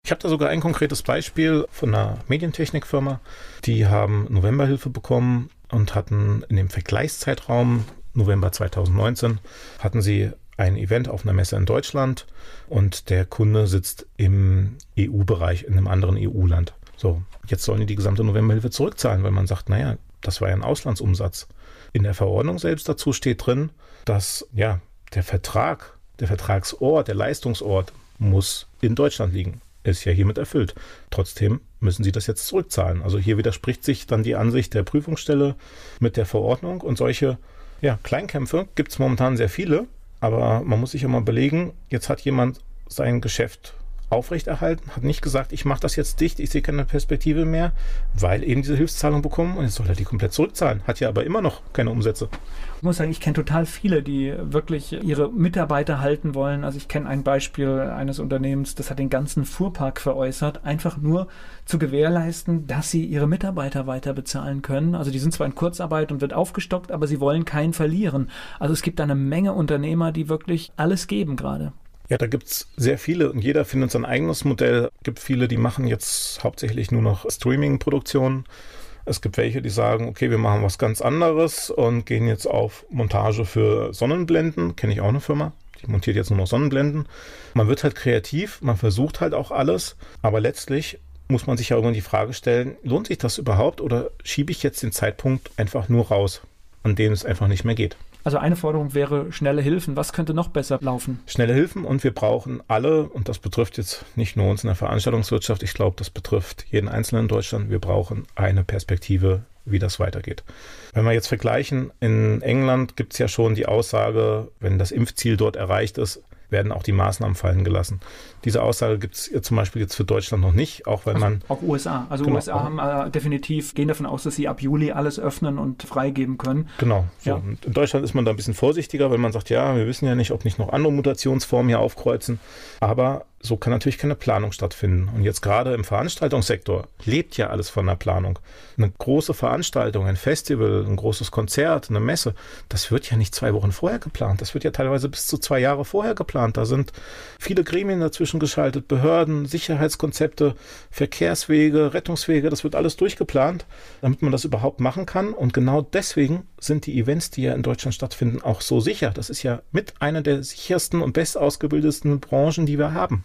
Ich habe da sogar ein konkretes Beispiel von einer Medientechnikfirma. Die haben Novemberhilfe bekommen und hatten in dem Vergleichszeitraum November 2019 hatten sie ein Event auf einer Messe in Deutschland und der Kunde sitzt im EU-Bereich in einem anderen EU-Land. So, jetzt sollen die die gesamte Novemberhilfe zurückzahlen, weil man sagt, naja, das war ja ein Auslandsumsatz. In der Verordnung selbst dazu steht drin, dass ja der Vertrag, der Vertragsort, der Leistungsort muss in Deutschland liegen. Ist ja hiermit erfüllt. Trotzdem müssen sie das jetzt zurückzahlen. Also hier widerspricht sich dann die Ansicht der Prüfungsstelle mit der Verordnung und solche ja, Kleinkämpfe gibt es momentan sehr viele, aber man muss sich mal überlegen, jetzt hat jemand sein Geschäft aufrechterhalten, hat nicht gesagt, ich mache das jetzt dicht, ich sehe keine Perspektive mehr, weil eben diese Hilfszahlung bekommen und jetzt soll er die komplett zurückzahlen, hat ja aber immer noch keine Umsätze. Ich muss sagen, ich kenne total viele, die wirklich ihre Mitarbeiter halten wollen. Also ich kenne ein Beispiel eines Unternehmens, das hat den ganzen Fuhrpark veräußert, einfach nur zu gewährleisten, dass sie ihre Mitarbeiter weiter bezahlen können. Also die sind zwar in Kurzarbeit und wird aufgestockt, aber sie wollen keinen verlieren. Also es gibt da eine Menge Unternehmer, die wirklich alles geben gerade. Ja, da gibt's sehr viele und jeder findet sein eigenes Modell. gibt viele, die machen jetzt hauptsächlich nur noch Streaming-Produktionen. Es gibt welche, die sagen, okay, wir machen was ganz anderes und gehen jetzt auf Montage für Sonnenblenden. Kenne ich auch eine Firma. Die montiert jetzt nur noch Sonnenblenden. Man wird halt kreativ, man versucht halt auch alles, aber letztlich muss man sich ja irgendwann die Frage stellen, lohnt sich das überhaupt oder schiebe ich jetzt den Zeitpunkt einfach nur raus, an dem es einfach nicht mehr geht? Also eine Forderung wäre schnelle Hilfen. Was könnte noch besser laufen? Schnelle Hilfen und wir brauchen alle, und das betrifft jetzt nicht nur uns in der Veranstaltungswirtschaft, ich glaube, das betrifft jeden Einzelnen in Deutschland, wir brauchen eine Perspektive, wie das weitergeht. Wenn wir jetzt vergleichen, in England gibt es ja schon die Aussage, wenn das Impfziel dort erreicht ist, werden auch die Maßnahmen fallen gelassen. Diese Aussage gibt es zum Beispiel jetzt für Deutschland noch nicht, auch wenn also man. Auch USA. Also genau, USA haben äh, definitiv, gehen davon aus, dass sie ab Juli alles öffnen und freigeben können. Genau. So. Ja. in Deutschland ist man da ein bisschen vorsichtiger, weil man sagt, ja, wir wissen ja nicht, ob nicht noch andere Mutationsformen hier aufkreuzen. Aber so kann natürlich keine Planung stattfinden. Und jetzt gerade im Veranstaltungssektor lebt ja alles von der Planung. Eine große Veranstaltung, ein Festival, ein großes Konzert, eine Messe, das wird ja nicht zwei Wochen vorher geplant. Das wird ja teilweise bis zu zwei Jahre vorher geplant. Da sind viele Gremien dazwischen geschaltet, Behörden, Sicherheitskonzepte, Verkehrswege, Rettungswege, das wird alles durchgeplant, damit man das überhaupt machen kann. Und genau deswegen sind die Events, die ja in Deutschland stattfinden, auch so sicher. Das ist ja mit einer der sichersten und bestausgebildetsten Branchen, die wir haben.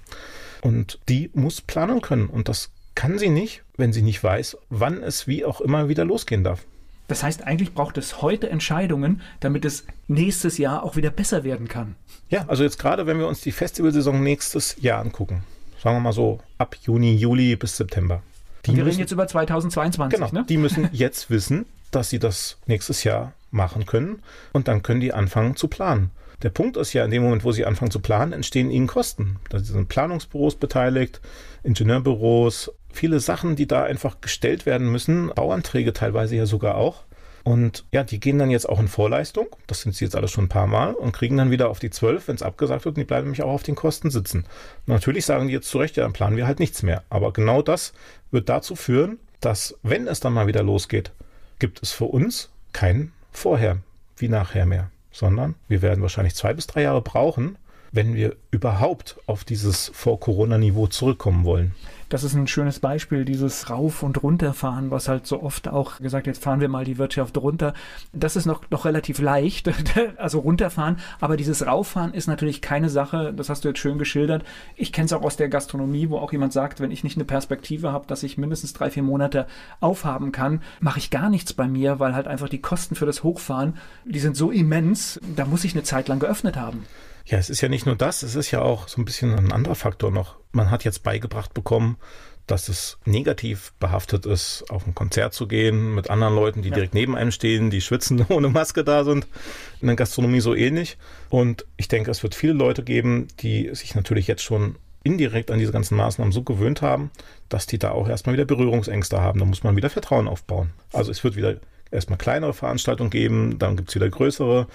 Und die muss planen können. Und das kann sie nicht, wenn sie nicht weiß, wann es wie auch immer wieder losgehen darf. Das heißt, eigentlich braucht es heute Entscheidungen, damit es nächstes Jahr auch wieder besser werden kann. Ja, also jetzt gerade, wenn wir uns die Festivalsaison nächstes Jahr angucken, sagen wir mal so ab Juni, Juli bis September. Die wir müssen, reden jetzt über 2022. Genau, ne? die müssen jetzt wissen, dass sie das nächstes Jahr machen können und dann können die anfangen zu planen. Der Punkt ist ja, in dem Moment, wo sie anfangen zu planen, entstehen ihnen Kosten. Da sind Planungsbüros beteiligt, Ingenieurbüros, viele Sachen, die da einfach gestellt werden müssen, Bauanträge teilweise ja sogar auch. Und ja, die gehen dann jetzt auch in Vorleistung, das sind sie jetzt alle schon ein paar Mal, und kriegen dann wieder auf die 12, wenn es abgesagt wird, und die bleiben nämlich auch auf den Kosten sitzen. natürlich sagen die jetzt zu Recht, ja, dann planen wir halt nichts mehr. Aber genau das wird dazu führen, dass, wenn es dann mal wieder losgeht, gibt es für uns kein Vorher wie nachher mehr sondern wir werden wahrscheinlich zwei bis drei Jahre brauchen, wenn wir überhaupt auf dieses Vor-Corona-Niveau zurückkommen wollen das ist ein schönes Beispiel, dieses Rauf- und Runterfahren, was halt so oft auch gesagt, jetzt fahren wir mal die Wirtschaft runter. Das ist noch, noch relativ leicht, also runterfahren, aber dieses Rauffahren ist natürlich keine Sache, das hast du jetzt schön geschildert. Ich kenne es auch aus der Gastronomie, wo auch jemand sagt, wenn ich nicht eine Perspektive habe, dass ich mindestens drei, vier Monate aufhaben kann, mache ich gar nichts bei mir, weil halt einfach die Kosten für das Hochfahren, die sind so immens, da muss ich eine Zeit lang geöffnet haben. Ja, es ist ja nicht nur das, es ist ja auch so ein bisschen ein anderer Faktor noch. Man hat jetzt beigebracht bekommen, dass es negativ behaftet ist, auf ein Konzert zu gehen mit anderen Leuten, die ja. direkt neben einem stehen, die schwitzen ohne Maske da sind. In der Gastronomie so ähnlich. Und ich denke, es wird viele Leute geben, die sich natürlich jetzt schon indirekt an diese ganzen Maßnahmen so gewöhnt haben, dass die da auch erstmal wieder Berührungsängste haben. Da muss man wieder Vertrauen aufbauen. Also es wird wieder erstmal kleinere Veranstaltungen geben, dann gibt es wieder größere.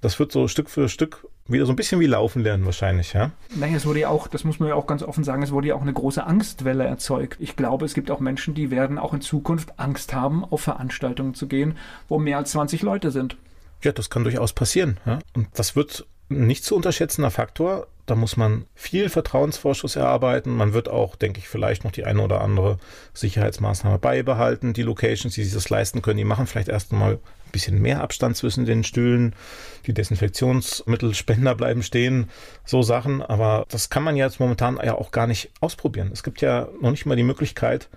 Das wird so Stück für Stück wieder so ein bisschen wie Laufen lernen wahrscheinlich, ja? Naja, es wurde ja auch, das muss man ja auch ganz offen sagen, es wurde ja auch eine große Angstwelle erzeugt. Ich glaube, es gibt auch Menschen, die werden auch in Zukunft Angst haben, auf Veranstaltungen zu gehen, wo mehr als 20 Leute sind. Ja, das kann durchaus passieren. Ja? Und das wird ein nicht zu unterschätzender Faktor. Da muss man viel Vertrauensvorschuss erarbeiten. Man wird auch, denke ich, vielleicht noch die eine oder andere Sicherheitsmaßnahme beibehalten. Die Locations, die sich das leisten können, die machen vielleicht erst einmal ein bisschen mehr Abstand zwischen den Stühlen. Die Desinfektionsmittelspender bleiben stehen. So Sachen. Aber das kann man jetzt momentan ja auch gar nicht ausprobieren. Es gibt ja noch nicht mal die Möglichkeit,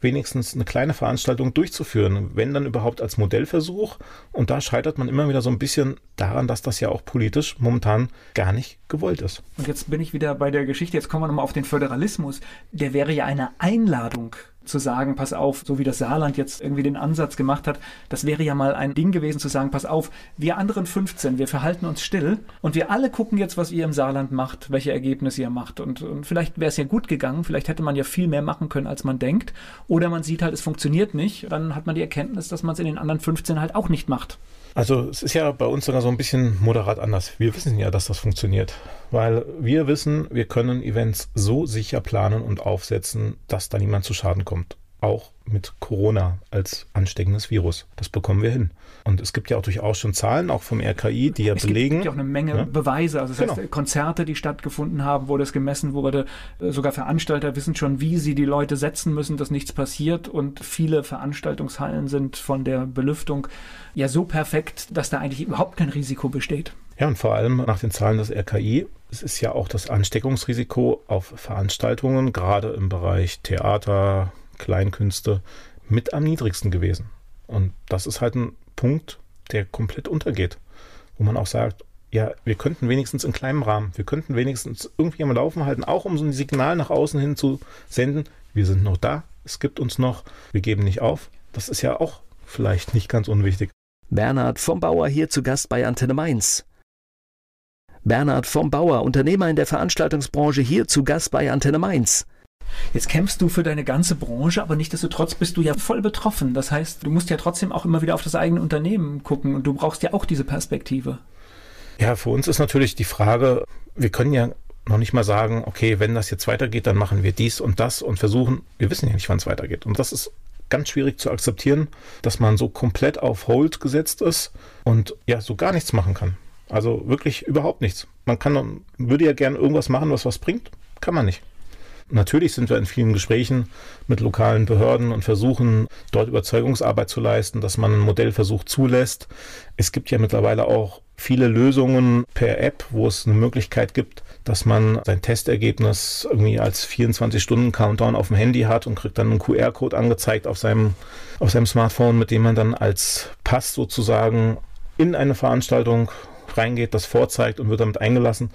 wenigstens eine kleine Veranstaltung durchzuführen, wenn dann überhaupt als Modellversuch. Und da scheitert man immer wieder so ein bisschen daran, dass das ja auch politisch momentan gar nicht gewollt ist. Und jetzt bin ich wieder bei der Geschichte, jetzt kommen wir nochmal auf den Föderalismus. Der wäre ja eine Einladung zu sagen, pass auf, so wie das Saarland jetzt irgendwie den Ansatz gemacht hat, das wäre ja mal ein Ding gewesen zu sagen, pass auf, wir anderen 15, wir verhalten uns still und wir alle gucken jetzt, was ihr im Saarland macht, welche Ergebnisse ihr macht. Und, und vielleicht wäre es ja gut gegangen, vielleicht hätte man ja viel mehr machen können, als man denkt. Oder man sieht halt, es funktioniert nicht, dann hat man die Erkenntnis, dass man es in den anderen 15 halt auch nicht macht. Also es ist ja bei uns sogar so ein bisschen moderat anders. Wir wissen ja, dass das funktioniert, weil wir wissen, wir können Events so sicher planen und aufsetzen, dass da niemand zu Schaden kommt. auch mit Corona als ansteckendes Virus. Das bekommen wir hin. Und es gibt ja auch durchaus schon Zahlen, auch vom RKI, die ja es belegen. Es gibt ja auch eine Menge ne? Beweise. Also das genau. heißt, Konzerte, die stattgefunden haben, wo das gemessen wurde. Sogar Veranstalter wissen schon, wie sie die Leute setzen müssen, dass nichts passiert. Und viele Veranstaltungshallen sind von der Belüftung ja so perfekt, dass da eigentlich überhaupt kein Risiko besteht. Ja, und vor allem nach den Zahlen des RKI, es ist ja auch das Ansteckungsrisiko auf Veranstaltungen, gerade im Bereich Theater, Kleinkünste, mit am niedrigsten gewesen. Und das ist halt ein Punkt, der komplett untergeht, wo man auch sagt, ja, wir könnten wenigstens in kleinem Rahmen, wir könnten wenigstens irgendwie am Laufen halten, auch um so ein Signal nach außen hin zu senden, wir sind noch da, es gibt uns noch, wir geben nicht auf. Das ist ja auch vielleicht nicht ganz unwichtig. Bernhard vom Bauer hier zu Gast bei Antenne Mainz. Bernhard vom Bauer, Unternehmer in der Veranstaltungsbranche, hier zu Gast bei Antenne Mainz. Jetzt kämpfst du für deine ganze Branche, aber nichtsdestotrotz bist du ja voll betroffen. Das heißt, du musst ja trotzdem auch immer wieder auf das eigene Unternehmen gucken und du brauchst ja auch diese Perspektive. Ja, für uns ist natürlich die Frage, wir können ja noch nicht mal sagen, okay, wenn das jetzt weitergeht, dann machen wir dies und das und versuchen, wir wissen ja nicht, wann es weitergeht. Und das ist ganz schwierig zu akzeptieren, dass man so komplett auf Hold gesetzt ist und ja, so gar nichts machen kann. Also wirklich überhaupt nichts. Man kann, würde ja gerne irgendwas machen, was was bringt. Kann man nicht. Natürlich sind wir in vielen Gesprächen mit lokalen Behörden und versuchen dort Überzeugungsarbeit zu leisten, dass man einen Modellversuch zulässt. Es gibt ja mittlerweile auch viele Lösungen per App, wo es eine Möglichkeit gibt, dass man sein Testergebnis irgendwie als 24-Stunden-Countdown auf dem Handy hat und kriegt dann einen QR-Code angezeigt auf seinem, auf seinem Smartphone, mit dem man dann als Pass sozusagen in eine Veranstaltung reingeht, das vorzeigt und wird damit eingelassen.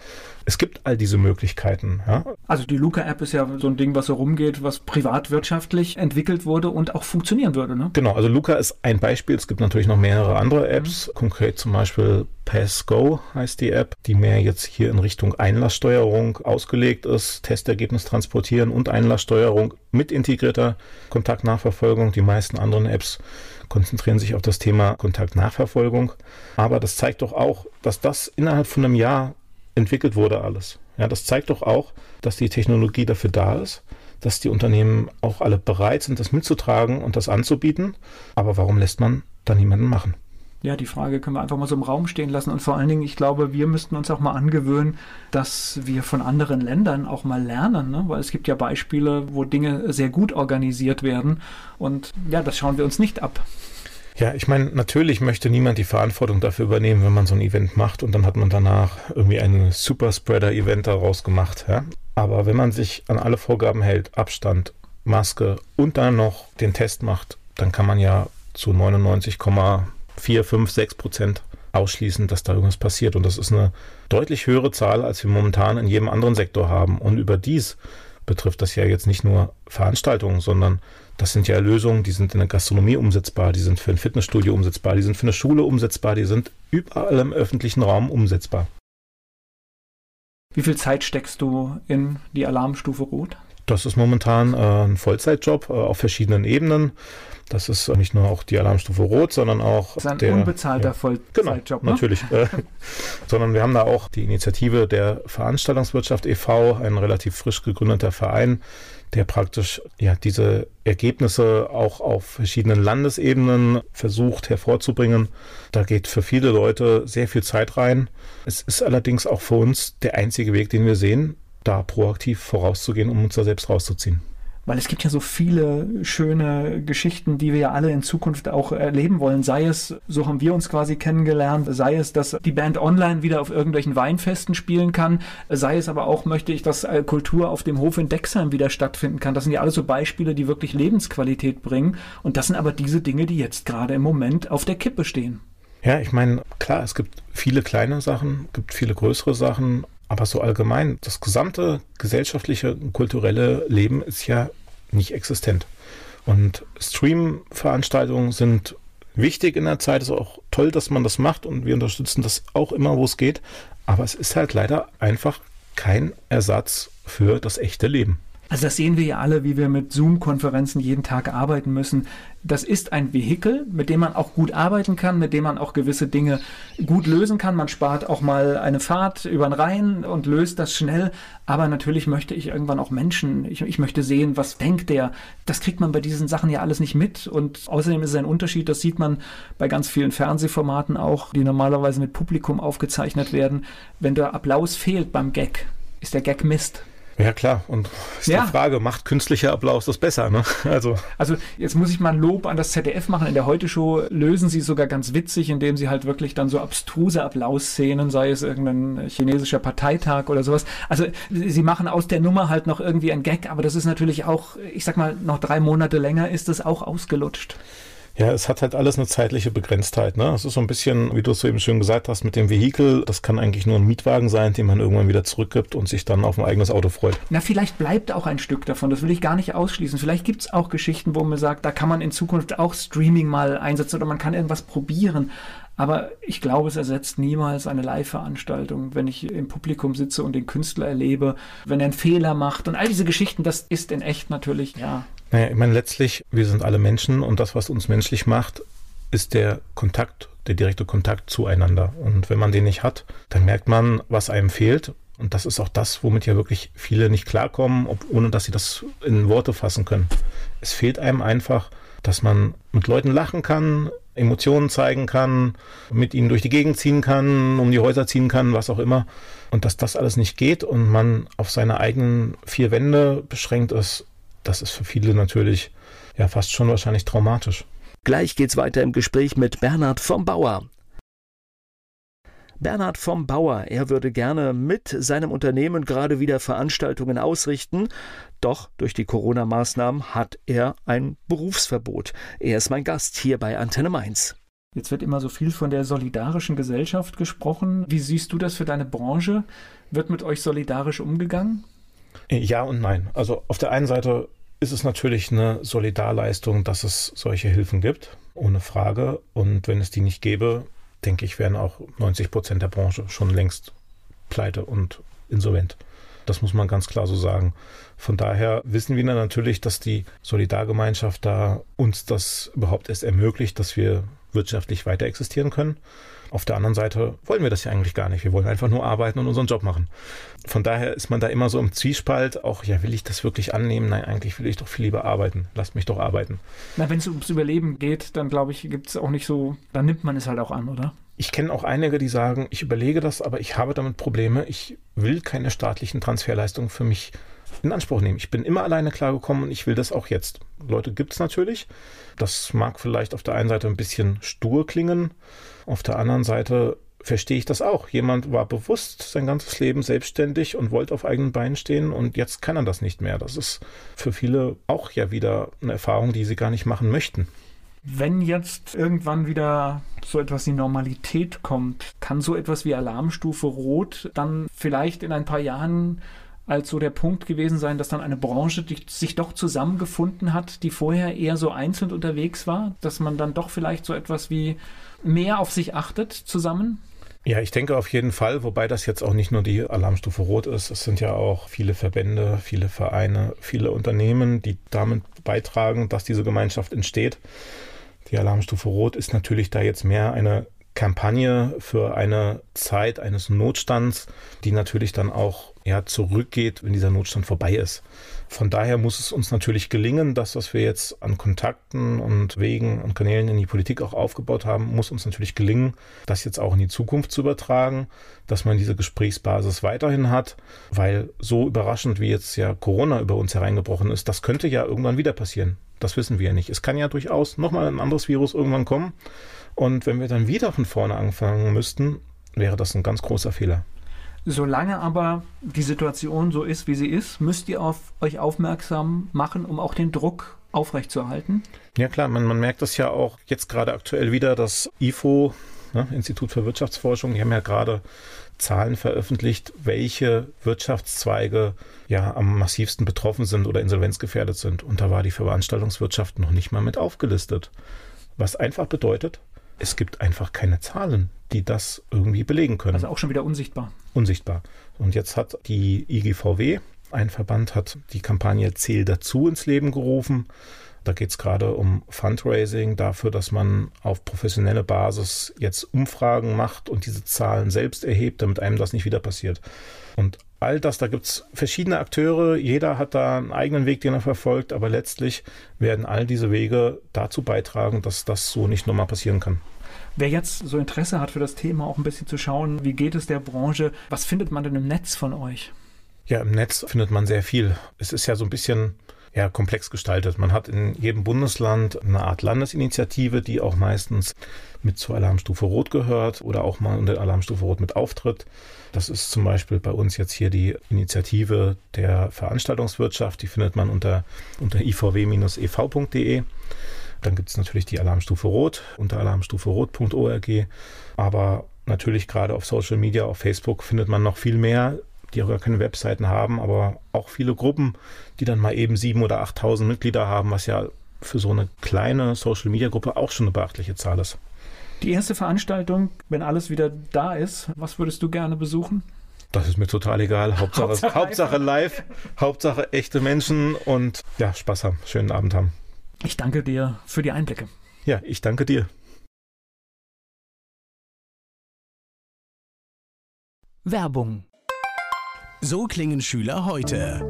Es gibt all diese Möglichkeiten. Ja? Also die Luca-App ist ja so ein Ding, was so rumgeht, was privatwirtschaftlich entwickelt wurde und auch funktionieren würde. Ne? Genau, also Luca ist ein Beispiel. Es gibt natürlich noch mehrere andere Apps. Mhm. Konkret zum Beispiel PassGo heißt die App, die mehr jetzt hier in Richtung Einlasssteuerung ausgelegt ist. Testergebnis transportieren und Einlasssteuerung mit integrierter Kontaktnachverfolgung. Die meisten anderen Apps konzentrieren sich auf das Thema Kontaktnachverfolgung. Aber das zeigt doch auch, dass das innerhalb von einem Jahr entwickelt wurde alles. Ja, das zeigt doch auch, dass die Technologie dafür da ist, dass die Unternehmen auch alle bereit sind, das mitzutragen und das anzubieten. Aber warum lässt man da niemanden machen? Ja, die Frage können wir einfach mal so im Raum stehen lassen. Und vor allen Dingen, ich glaube, wir müssten uns auch mal angewöhnen, dass wir von anderen Ländern auch mal lernen, ne? weil es gibt ja Beispiele, wo Dinge sehr gut organisiert werden. Und ja, das schauen wir uns nicht ab. Ja, ich meine, natürlich möchte niemand die Verantwortung dafür übernehmen, wenn man so ein Event macht und dann hat man danach irgendwie ein Superspreader-Event daraus gemacht. Ja? Aber wenn man sich an alle Vorgaben hält, Abstand, Maske und dann noch den Test macht, dann kann man ja zu 99,4, 5, 6 Prozent ausschließen, dass da irgendwas passiert. Und das ist eine deutlich höhere Zahl, als wir momentan in jedem anderen Sektor haben. Und überdies betrifft das ja jetzt nicht nur Veranstaltungen, sondern das sind ja Lösungen, die sind in der Gastronomie umsetzbar, die sind für ein Fitnessstudio umsetzbar, die sind für eine Schule umsetzbar, die sind überall im öffentlichen Raum umsetzbar. Wie viel Zeit steckst du in die Alarmstufe Rot? Das ist momentan äh, ein Vollzeitjob äh, auf verschiedenen Ebenen. Das ist nicht nur auch die Alarmstufe Rot, sondern auch das ist ein der unbezahlter ja, Vollzeitjob. Genau, ne? natürlich. äh, sondern wir haben da auch die Initiative der Veranstaltungswirtschaft e.V., ein relativ frisch gegründeter Verein, der praktisch ja diese Ergebnisse auch auf verschiedenen Landesebenen versucht hervorzubringen. Da geht für viele Leute sehr viel Zeit rein. Es ist allerdings auch für uns der einzige Weg, den wir sehen, da proaktiv vorauszugehen, um uns da selbst rauszuziehen weil es gibt ja so viele schöne Geschichten, die wir ja alle in Zukunft auch erleben wollen. Sei es, so haben wir uns quasi kennengelernt, sei es, dass die Band online wieder auf irgendwelchen Weinfesten spielen kann, sei es aber auch, möchte ich, dass äh, Kultur auf dem Hof in Dexheim wieder stattfinden kann. Das sind ja alles so Beispiele, die wirklich Lebensqualität bringen. Und das sind aber diese Dinge, die jetzt gerade im Moment auf der Kippe stehen. Ja, ich meine, klar, es gibt viele kleine Sachen, gibt viele größere Sachen, aber so allgemein, das gesamte gesellschaftliche und kulturelle Leben ist ja nicht existent. Und Stream-Veranstaltungen sind wichtig in der Zeit. Es ist auch toll, dass man das macht und wir unterstützen das auch immer, wo es geht. Aber es ist halt leider einfach kein Ersatz für das echte Leben. Also das sehen wir ja alle, wie wir mit Zoom-Konferenzen jeden Tag arbeiten müssen. Das ist ein Vehikel, mit dem man auch gut arbeiten kann, mit dem man auch gewisse Dinge gut lösen kann. Man spart auch mal eine Fahrt über den Rhein und löst das schnell. Aber natürlich möchte ich irgendwann auch Menschen, ich, ich möchte sehen, was denkt der. Das kriegt man bei diesen Sachen ja alles nicht mit. Und außerdem ist es ein Unterschied, das sieht man bei ganz vielen Fernsehformaten auch, die normalerweise mit Publikum aufgezeichnet werden. Wenn der Applaus fehlt beim Gag, ist der Gag Mist. Ja, klar. Und ist ja. die Frage, macht künstlicher Applaus das besser? Ne? Also. also jetzt muss ich mal ein Lob an das ZDF machen. In der Heute-Show lösen sie sogar ganz witzig, indem sie halt wirklich dann so abstruse Applausszenen, sei es irgendein chinesischer Parteitag oder sowas. Also sie machen aus der Nummer halt noch irgendwie ein Gag, aber das ist natürlich auch, ich sag mal, noch drei Monate länger ist es auch ausgelutscht. Ja, es hat halt alles eine zeitliche Begrenztheit. Ne? Es ist so ein bisschen, wie du es so eben schön gesagt hast, mit dem Vehikel. Das kann eigentlich nur ein Mietwagen sein, den man irgendwann wieder zurückgibt und sich dann auf ein eigenes Auto freut. Na, vielleicht bleibt auch ein Stück davon. Das will ich gar nicht ausschließen. Vielleicht gibt es auch Geschichten, wo man sagt, da kann man in Zukunft auch Streaming mal einsetzen oder man kann irgendwas probieren. Aber ich glaube, es ersetzt niemals eine Live-Veranstaltung, wenn ich im Publikum sitze und den Künstler erlebe, wenn er einen Fehler macht und all diese Geschichten, das ist in echt natürlich, ja. Naja, ich meine, letztlich, wir sind alle Menschen und das, was uns menschlich macht, ist der Kontakt, der direkte Kontakt zueinander. Und wenn man den nicht hat, dann merkt man, was einem fehlt. Und das ist auch das, womit ja wirklich viele nicht klarkommen, ob, ohne dass sie das in Worte fassen können. Es fehlt einem einfach, dass man mit Leuten lachen kann, Emotionen zeigen kann, mit ihnen durch die Gegend ziehen kann, um die Häuser ziehen kann, was auch immer. Und dass das alles nicht geht und man auf seine eigenen vier Wände beschränkt ist, das ist für viele natürlich ja fast schon wahrscheinlich traumatisch. Gleich geht's weiter im Gespräch mit Bernhard vom Bauer. Bernhard vom Bauer, er würde gerne mit seinem Unternehmen gerade wieder Veranstaltungen ausrichten, doch durch die Corona-Maßnahmen hat er ein Berufsverbot. Er ist mein Gast hier bei Antenne Mainz. Jetzt wird immer so viel von der solidarischen Gesellschaft gesprochen. Wie siehst du das für deine Branche? Wird mit euch solidarisch umgegangen? Ja und nein. Also auf der einen Seite ist es natürlich eine Solidarleistung, dass es solche Hilfen gibt, ohne Frage. Und wenn es die nicht gäbe, denke ich, wären auch 90 Prozent der Branche schon längst pleite und insolvent. Das muss man ganz klar so sagen. Von daher wissen wir natürlich, dass die Solidargemeinschaft da uns das überhaupt erst ermöglicht, dass wir wirtschaftlich weiter existieren können. Auf der anderen Seite wollen wir das ja eigentlich gar nicht. Wir wollen einfach nur arbeiten und unseren Job machen. Von daher ist man da immer so im Zwiespalt, auch, ja, will ich das wirklich annehmen? Nein, eigentlich will ich doch viel lieber arbeiten. Lasst mich doch arbeiten. Na, wenn es ums Überleben geht, dann glaube ich, gibt es auch nicht so, dann nimmt man es halt auch an, oder? Ich kenne auch einige, die sagen, ich überlege das, aber ich habe damit Probleme. Ich will keine staatlichen Transferleistungen für mich in Anspruch nehmen. Ich bin immer alleine klargekommen und ich will das auch jetzt. Leute gibt es natürlich. Das mag vielleicht auf der einen Seite ein bisschen stur klingen, auf der anderen Seite verstehe ich das auch. Jemand war bewusst sein ganzes Leben selbstständig und wollte auf eigenen Beinen stehen und jetzt kann er das nicht mehr. Das ist für viele auch ja wieder eine Erfahrung, die sie gar nicht machen möchten. Wenn jetzt irgendwann wieder so etwas wie Normalität kommt, kann so etwas wie Alarmstufe Rot dann vielleicht in ein paar Jahren als so der Punkt gewesen sein, dass dann eine Branche sich doch zusammengefunden hat, die vorher eher so einzeln unterwegs war, dass man dann doch vielleicht so etwas wie mehr auf sich achtet zusammen? Ja, ich denke auf jeden Fall, wobei das jetzt auch nicht nur die Alarmstufe Rot ist. Es sind ja auch viele Verbände, viele Vereine, viele Unternehmen, die damit beitragen, dass diese Gemeinschaft entsteht. Die Alarmstufe Rot ist natürlich da jetzt mehr eine Kampagne für eine Zeit eines Notstands, die natürlich dann auch ja, zurückgeht, wenn dieser Notstand vorbei ist. Von daher muss es uns natürlich gelingen, das, was wir jetzt an Kontakten und Wegen und Kanälen in die Politik auch aufgebaut haben, muss uns natürlich gelingen, das jetzt auch in die Zukunft zu übertragen, dass man diese Gesprächsbasis weiterhin hat, weil so überraschend wie jetzt ja Corona über uns hereingebrochen ist, das könnte ja irgendwann wieder passieren. Das wissen wir ja nicht. Es kann ja durchaus nochmal ein anderes Virus irgendwann kommen. Und wenn wir dann wieder von vorne anfangen müssten, wäre das ein ganz großer Fehler. Solange aber die Situation so ist, wie sie ist, müsst ihr auf euch aufmerksam machen, um auch den Druck aufrechtzuerhalten? Ja klar, man, man merkt das ja auch jetzt gerade aktuell wieder, das IFO, ne, Institut für Wirtschaftsforschung, die haben ja gerade Zahlen veröffentlicht, welche Wirtschaftszweige ja am massivsten betroffen sind oder insolvenzgefährdet sind. Und da war die Veranstaltungswirtschaft noch nicht mal mit aufgelistet. Was einfach bedeutet, es gibt einfach keine Zahlen, die das irgendwie belegen können. Also auch schon wieder unsichtbar. Unsichtbar. Und jetzt hat die IGVW Ein Verband hat die Kampagne Zähl dazu ins Leben gerufen. Da geht es gerade um Fundraising, dafür, dass man auf professionelle Basis jetzt Umfragen macht und diese Zahlen selbst erhebt, damit einem das nicht wieder passiert. Und all das, da gibt es verschiedene Akteure, jeder hat da einen eigenen Weg, den er verfolgt, aber letztlich werden all diese Wege dazu beitragen, dass das so nicht nochmal passieren kann. Wer jetzt so Interesse hat für das Thema, auch ein bisschen zu schauen, wie geht es der Branche, was findet man denn im Netz von euch? Ja, im Netz findet man sehr viel. Es ist ja so ein bisschen ja, komplex gestaltet. Man hat in jedem Bundesland eine Art Landesinitiative, die auch meistens mit zur Alarmstufe Rot gehört oder auch mal unter Alarmstufe Rot mit auftritt. Das ist zum Beispiel bei uns jetzt hier die Initiative der Veranstaltungswirtschaft. Die findet man unter, unter ivw-ev.de. Dann gibt es natürlich die Alarmstufe Rot unter alarmstuferot.org. Aber natürlich gerade auf Social Media, auf Facebook findet man noch viel mehr die auch gar keine Webseiten haben, aber auch viele Gruppen, die dann mal eben sieben oder 8.000 Mitglieder haben, was ja für so eine kleine Social-Media-Gruppe auch schon eine beachtliche Zahl ist. Die erste Veranstaltung, wenn alles wieder da ist, was würdest du gerne besuchen? Das ist mir total egal. Hauptsache, Hauptsache, Hauptsache live, Hauptsache echte Menschen und ja, Spaß haben, schönen Abend haben. Ich danke dir für die Einblicke. Ja, ich danke dir. Werbung so klingen Schüler heute.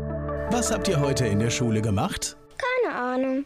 Was habt ihr heute in der Schule gemacht? Keine Ahnung.